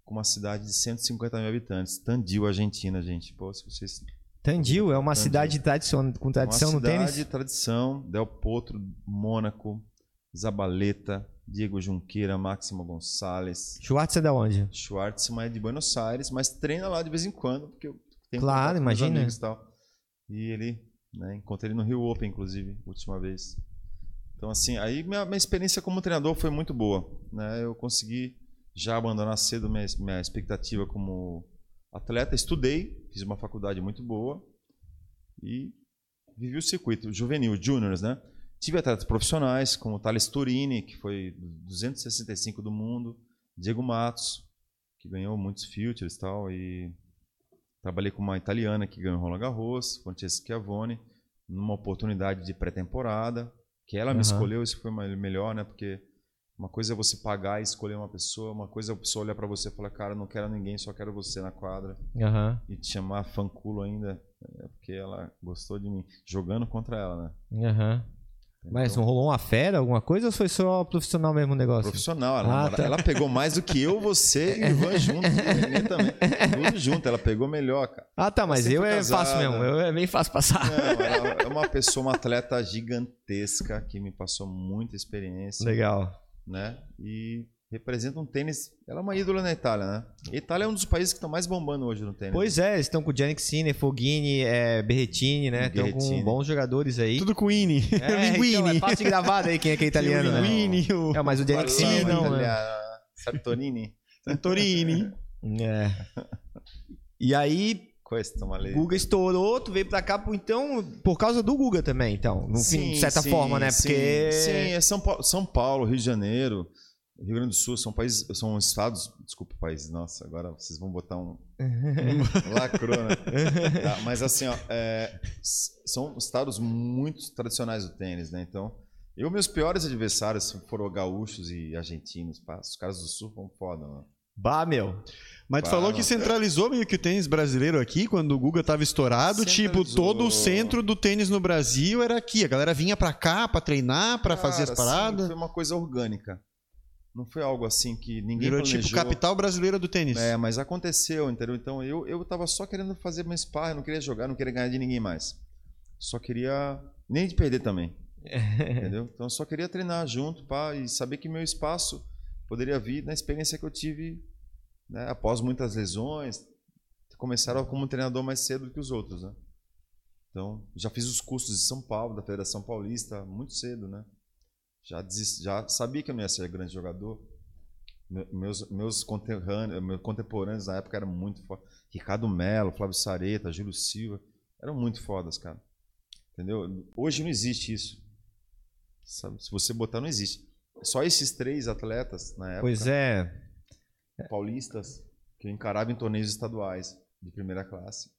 com uma cidade de 150 mil habitantes. Tandil, Argentina, gente. Pô, se vocês... Tandil é uma Tandil. cidade tradicion... com tradição uma no tênis? Uma cidade de tradição. Del Potro, Mônaco, Zabaleta, Diego Junqueira, Máximo Gonçalves. Schwartz é da onde? Schwartz é de Buenos Aires, mas treina lá de vez em quando, porque eu tenho Claro, imagina. E, tal. e ele, né, encontrei ele no Rio Open, inclusive, última vez. Então, assim, aí minha, minha experiência como treinador foi muito boa. Né? Eu consegui já abandonar cedo minha, minha expectativa como atleta. Estudei, fiz uma faculdade muito boa e vivi o circuito juvenil, juniors, né? Tive atletas profissionais, como Thales Turini, que foi 265 do mundo, Diego Matos, que ganhou muitos futures e tal, e trabalhei com uma italiana que ganhou Roland Garros, Francesca Chiavone, numa oportunidade de pré-temporada, que ela me escolheu, isso foi melhor, né? Porque uma coisa é você pagar e escolher uma pessoa, uma coisa é a pessoa olhar para você e falar, cara, não quero ninguém, só quero você na quadra. Uhum. E te chamar fanculo ainda, é porque ela gostou de mim, jogando contra ela, né? Uhum. Mas não rolou uma fera, alguma coisa, ou foi só profissional mesmo o negócio? Profissional. Ela, ah, tá. ela pegou mais do que eu, você e o Ivan juntos. E também. Tudo junto. Ela pegou melhor, cara. Ah, tá. Mas eu é casada. fácil mesmo. Eu é bem fácil passar. Não, ela é uma pessoa, uma atleta gigantesca que me passou muita experiência. Legal. Né? E representa um tênis. Ela é uma ídola na Itália, né? A Itália é um dos países que estão mais bombando hoje no tênis. Pois é, eles estão com Giannick Sinner, Foghini, é, Berrettini, né? Estão com bons jogadores aí. Tudo com Ini. É, Linguini. Então, é fácil de gravar aí quem é que é italiano, né? Linguini. O... É, mas o Giannick Sinner não, né? Sartorini. Sartorini. É. E aí, Questo, Guga estourou, tu veio pra cá, então, por causa do Guga também, então, no sim, fim, de certa sim, forma, né? Porque... Sim, sim, é São Paulo, São Paulo, Rio de Janeiro, Rio Grande do Sul são países, são estados, desculpa países, nossa, agora vocês vão botar um, um lacrona. Né? Tá, mas assim, ó, é, são estados muito tradicionais do tênis, né? Então, eu meus piores adversários foram gaúchos e argentinos, pá, os caras do sul foram foda, mano. Bah, meu. Mas tu falou que centralizou meio que o tênis brasileiro aqui, quando o Guga tava estourado, tipo, todo o centro do tênis no Brasil era aqui. A galera vinha pra cá pra treinar, pra Cara, fazer as paradas. Sim, foi uma coisa orgânica. Não foi algo assim que ninguém Virou planejou. tipo capital brasileira do tênis. É, mas aconteceu, entendeu? Então eu, eu tava só querendo fazer meu sparring, não queria jogar, não queria ganhar de ninguém mais. Só queria. Nem de perder também. entendeu? Então eu só queria treinar junto pá, e saber que meu espaço poderia vir na experiência que eu tive né, após muitas lesões. Começaram como treinador mais cedo do que os outros, né? Então, já fiz os cursos de São Paulo, da Federação Paulista, muito cedo, né? Já, desist, já sabia que eu não ia ser grande jogador. Meus, meus, contemporâneos, meus contemporâneos na época eram muito fodas. Ricardo Melo, Flávio Sareta, Júlio Silva. Eram muito fodas, cara. Entendeu? Hoje não existe isso. Sabe? Se você botar, não existe. Só esses três atletas na época. Pois é. Paulistas, que eu encarava em torneios estaduais de primeira classe.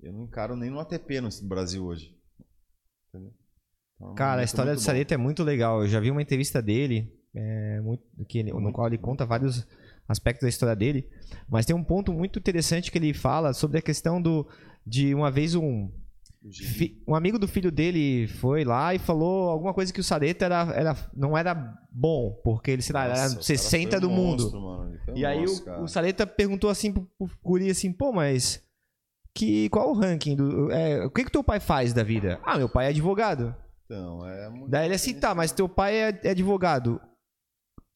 Eu não encaro nem no ATP no Brasil hoje. Entendeu? Então, Cara, a história do Sareta é muito legal. Eu já vi uma entrevista dele, é, muito, que ele, no qual ele conta vários aspectos da história dele. Mas tem um ponto muito interessante que ele fala sobre a questão do de uma vez um um amigo do filho dele foi lá e falou alguma coisa que o Sareta era, era, não era bom, porque ele, sei lá, Nossa, era 60 do monstro, mundo. e aí o, o Sareta perguntou assim pro, pro Guri assim, pô, mas que, qual o ranking do. É, o que que teu pai faz da vida? Ah, meu pai é advogado. Então, é muito Daí ele assim, tá, mas teu pai é, é advogado.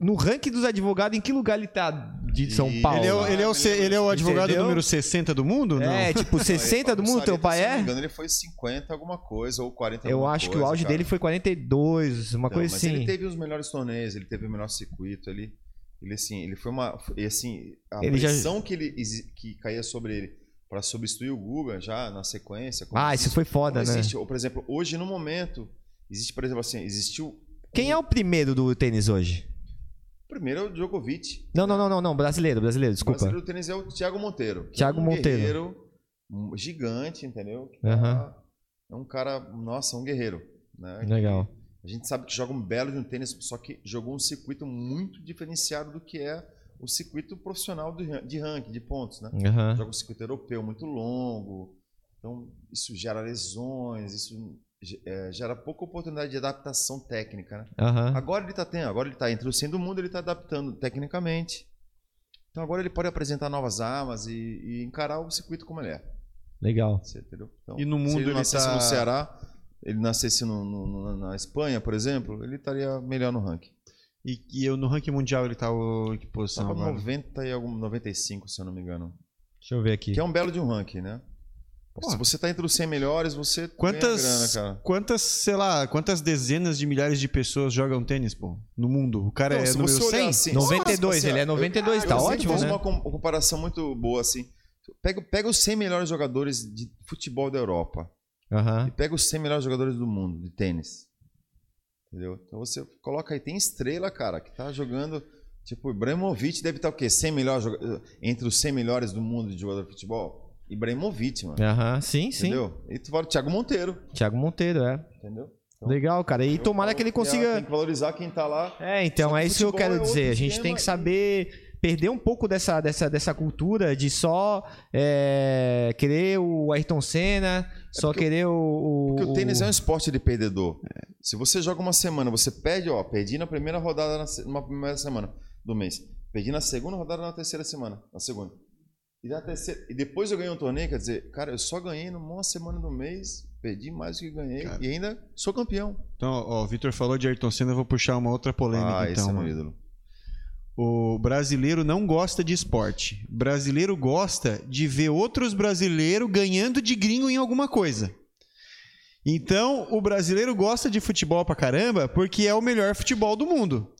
No ranking dos advogados, em que lugar ele tá de São Paulo? Ele é, o, ele é o, ele é o advogado Entendeu? número 60 do mundo? Não? É, tipo, 60 do mundo, teu pai é? Se não me engano, ele foi 50 alguma coisa, ou 40 Eu acho coisa, que o auge cara. dele foi 42, uma coisa mas assim. ele teve os melhores torneios, ele teve o melhor circuito, ele... Ele, assim, ele foi uma... assim, a ele pressão já... que, ele, que caía sobre ele para substituir o Guga já na sequência... Ah, isso foi foda, né? Existe, ou, por exemplo, hoje no momento Existe, por exemplo, assim, existiu. Quem é o primeiro do tênis hoje? Primeiro é o Djokovic. Não, não, não, não, não. Brasileiro, brasileiro, O desculpa. brasileiro do tênis é o Thiago Monteiro. que Thiago é um Monteiro. guerreiro um gigante, entendeu? Aham. É um cara, nossa, um guerreiro. Né? Legal. A gente sabe que joga um belo de um tênis, só que jogou um circuito muito diferenciado do que é o circuito profissional de, ran- de ranking, de pontos, né? Aham. Joga um circuito europeu muito longo, então isso gera lesões, isso é, gera pouca oportunidade de adaptação técnica, né? Aham. Agora ele está tendo, agora ele está entre o 100 do mundo, ele está adaptando tecnicamente. Então agora ele pode apresentar novas armas e, e encarar o circuito como ele é. Legal. Você entendeu? Então, E no se mundo ele ele nascesse tá- no Ceará, ele nascesse no- no- no- na Espanha, por exemplo, ele estaria melhor no ranking. E, e eu, no ranking mundial ele tá o, em que posição Estava agora? 90 e algum 95, se eu não me engano. Deixa eu ver aqui. Que é um belo de um ranking, né? Se você tá entre os 100 melhores, você Quantas, ganha grana, cara. quantas, sei lá, quantas dezenas de milhares de pessoas jogam tênis, pô, no mundo? O cara Não, é número você olhar 100? assim- 92, Nossa, ele é eu- 92, eu tá sempre ótimo, fiz né? uma com- comparação muito boa, assim. Pega, pega os 100 melhores jogadores de futebol da Europa e Aham. pega os 100 melhores jogadores do mundo de tênis. Entendeu? Então você coloca aí, tem estrela, cara, que tá jogando. Tipo, o Ibrahimovic deve estar o quê? 100 melhores, entre os 100 melhores do mundo de jogador de futebol? Ibrahimovic, mano. Aham. Sim, sim. Entendeu? E tu fala o Thiago Monteiro, Thiago Monteiro, é. entendeu? Legal, cara. E tomara que ele Tem consiga. que valorizar quem tá lá. É, então, Só que é isso que eu futebol quero é dizer. A gente esquema tem que e- saber perder um pouco dessa, dessa, dessa cultura de só é, querer o Ayrton Senna, só porque o- querer o. o- Porque o tênis é um esporte de perdedor. Se você joga uma semana, você perde, ó, perdi na primeira rodada, na, se- numa primeira semana do mês. Perdi na segunda rodada, na terceira semana, na segunda. E, na terceira, e depois eu ganhei um torneio, quer dizer, cara, eu só ganhei numa semana do mês, perdi mais do que ganhei Cara. e ainda sou campeão. Então, ó, o Vitor falou de Ayrton Senna, eu vou puxar uma outra polêmica ah, esse então. é meu mano. ídolo. O brasileiro não gosta de esporte. O brasileiro gosta de ver outros brasileiros ganhando de gringo em alguma coisa. Então, o brasileiro gosta de futebol pra caramba porque é o melhor futebol do mundo.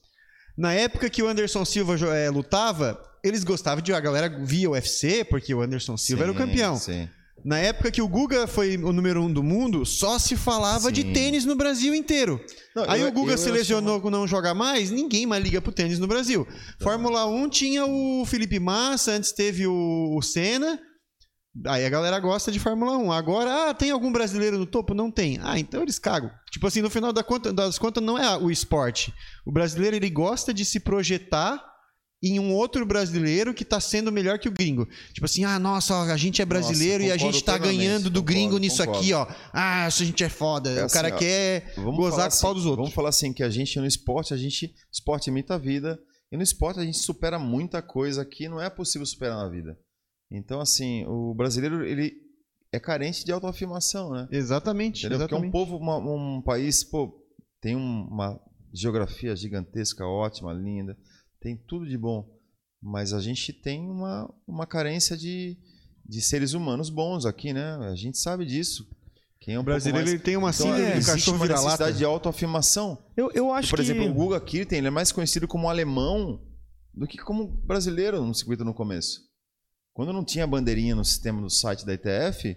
Na época que o Anderson Silva eh, lutava, eles gostavam de. A galera via o UFC porque o Anderson Silva era o Sim, campeão. Sim. Na época que o Guga foi o número um do mundo, só se falava de Sim. tênis no Brasil inteiro. Não, Aí eu- o Guga eu se lesionou, não joga mais, ninguém mais liga pro tênis no Brasil. Fórmula 1 tinha o Felipe Massa, antes teve o, o Senna. Aí a galera gosta de Fórmula 1. Agora, ah, tem algum brasileiro no topo? Não tem. Ah, então eles cagam. Tipo assim, no final da conta- das contas, não é o esporte. O brasileiro, ele gosta de se projetar em um outro brasileiro que tá sendo melhor que o gringo. Tipo assim, ah, nossa, a gente é brasileiro e a gente tá plenamente, ganhando do concordo, gringo nisso concordo. aqui, ó. Ah, isso a gente é foda. É o cara assim, ó, quer Vamos gozar com o pau dos outros. Vamos falar assim, que a gente no esporte, a gente. Esporte imita a vida. E no esporte a gente supera muita coisa que não é possível superar na vida. Então, assim, o brasileiro, ele é carente de autoafirmação, né? Exatamente, Entendeu? Porque é um exatamente. povo, uma- um país, pô, tem um- uma geografia gigantesca, ótima, linda, tem tudo de bom. Mas a gente tem uma, uma carência de, de seres humanos bons aqui, né? A gente sabe disso. Quem é um O brasileiro mais... ele tem uma Então, síndrome é, do cachorro uma vira-lata. necessidade de autoafirmação. Eu, eu acho Por que. exemplo, o Guga Kirten ele é mais conhecido como alemão do que como brasileiro no circuito no começo. Quando não tinha bandeirinha no sistema do site da ITF,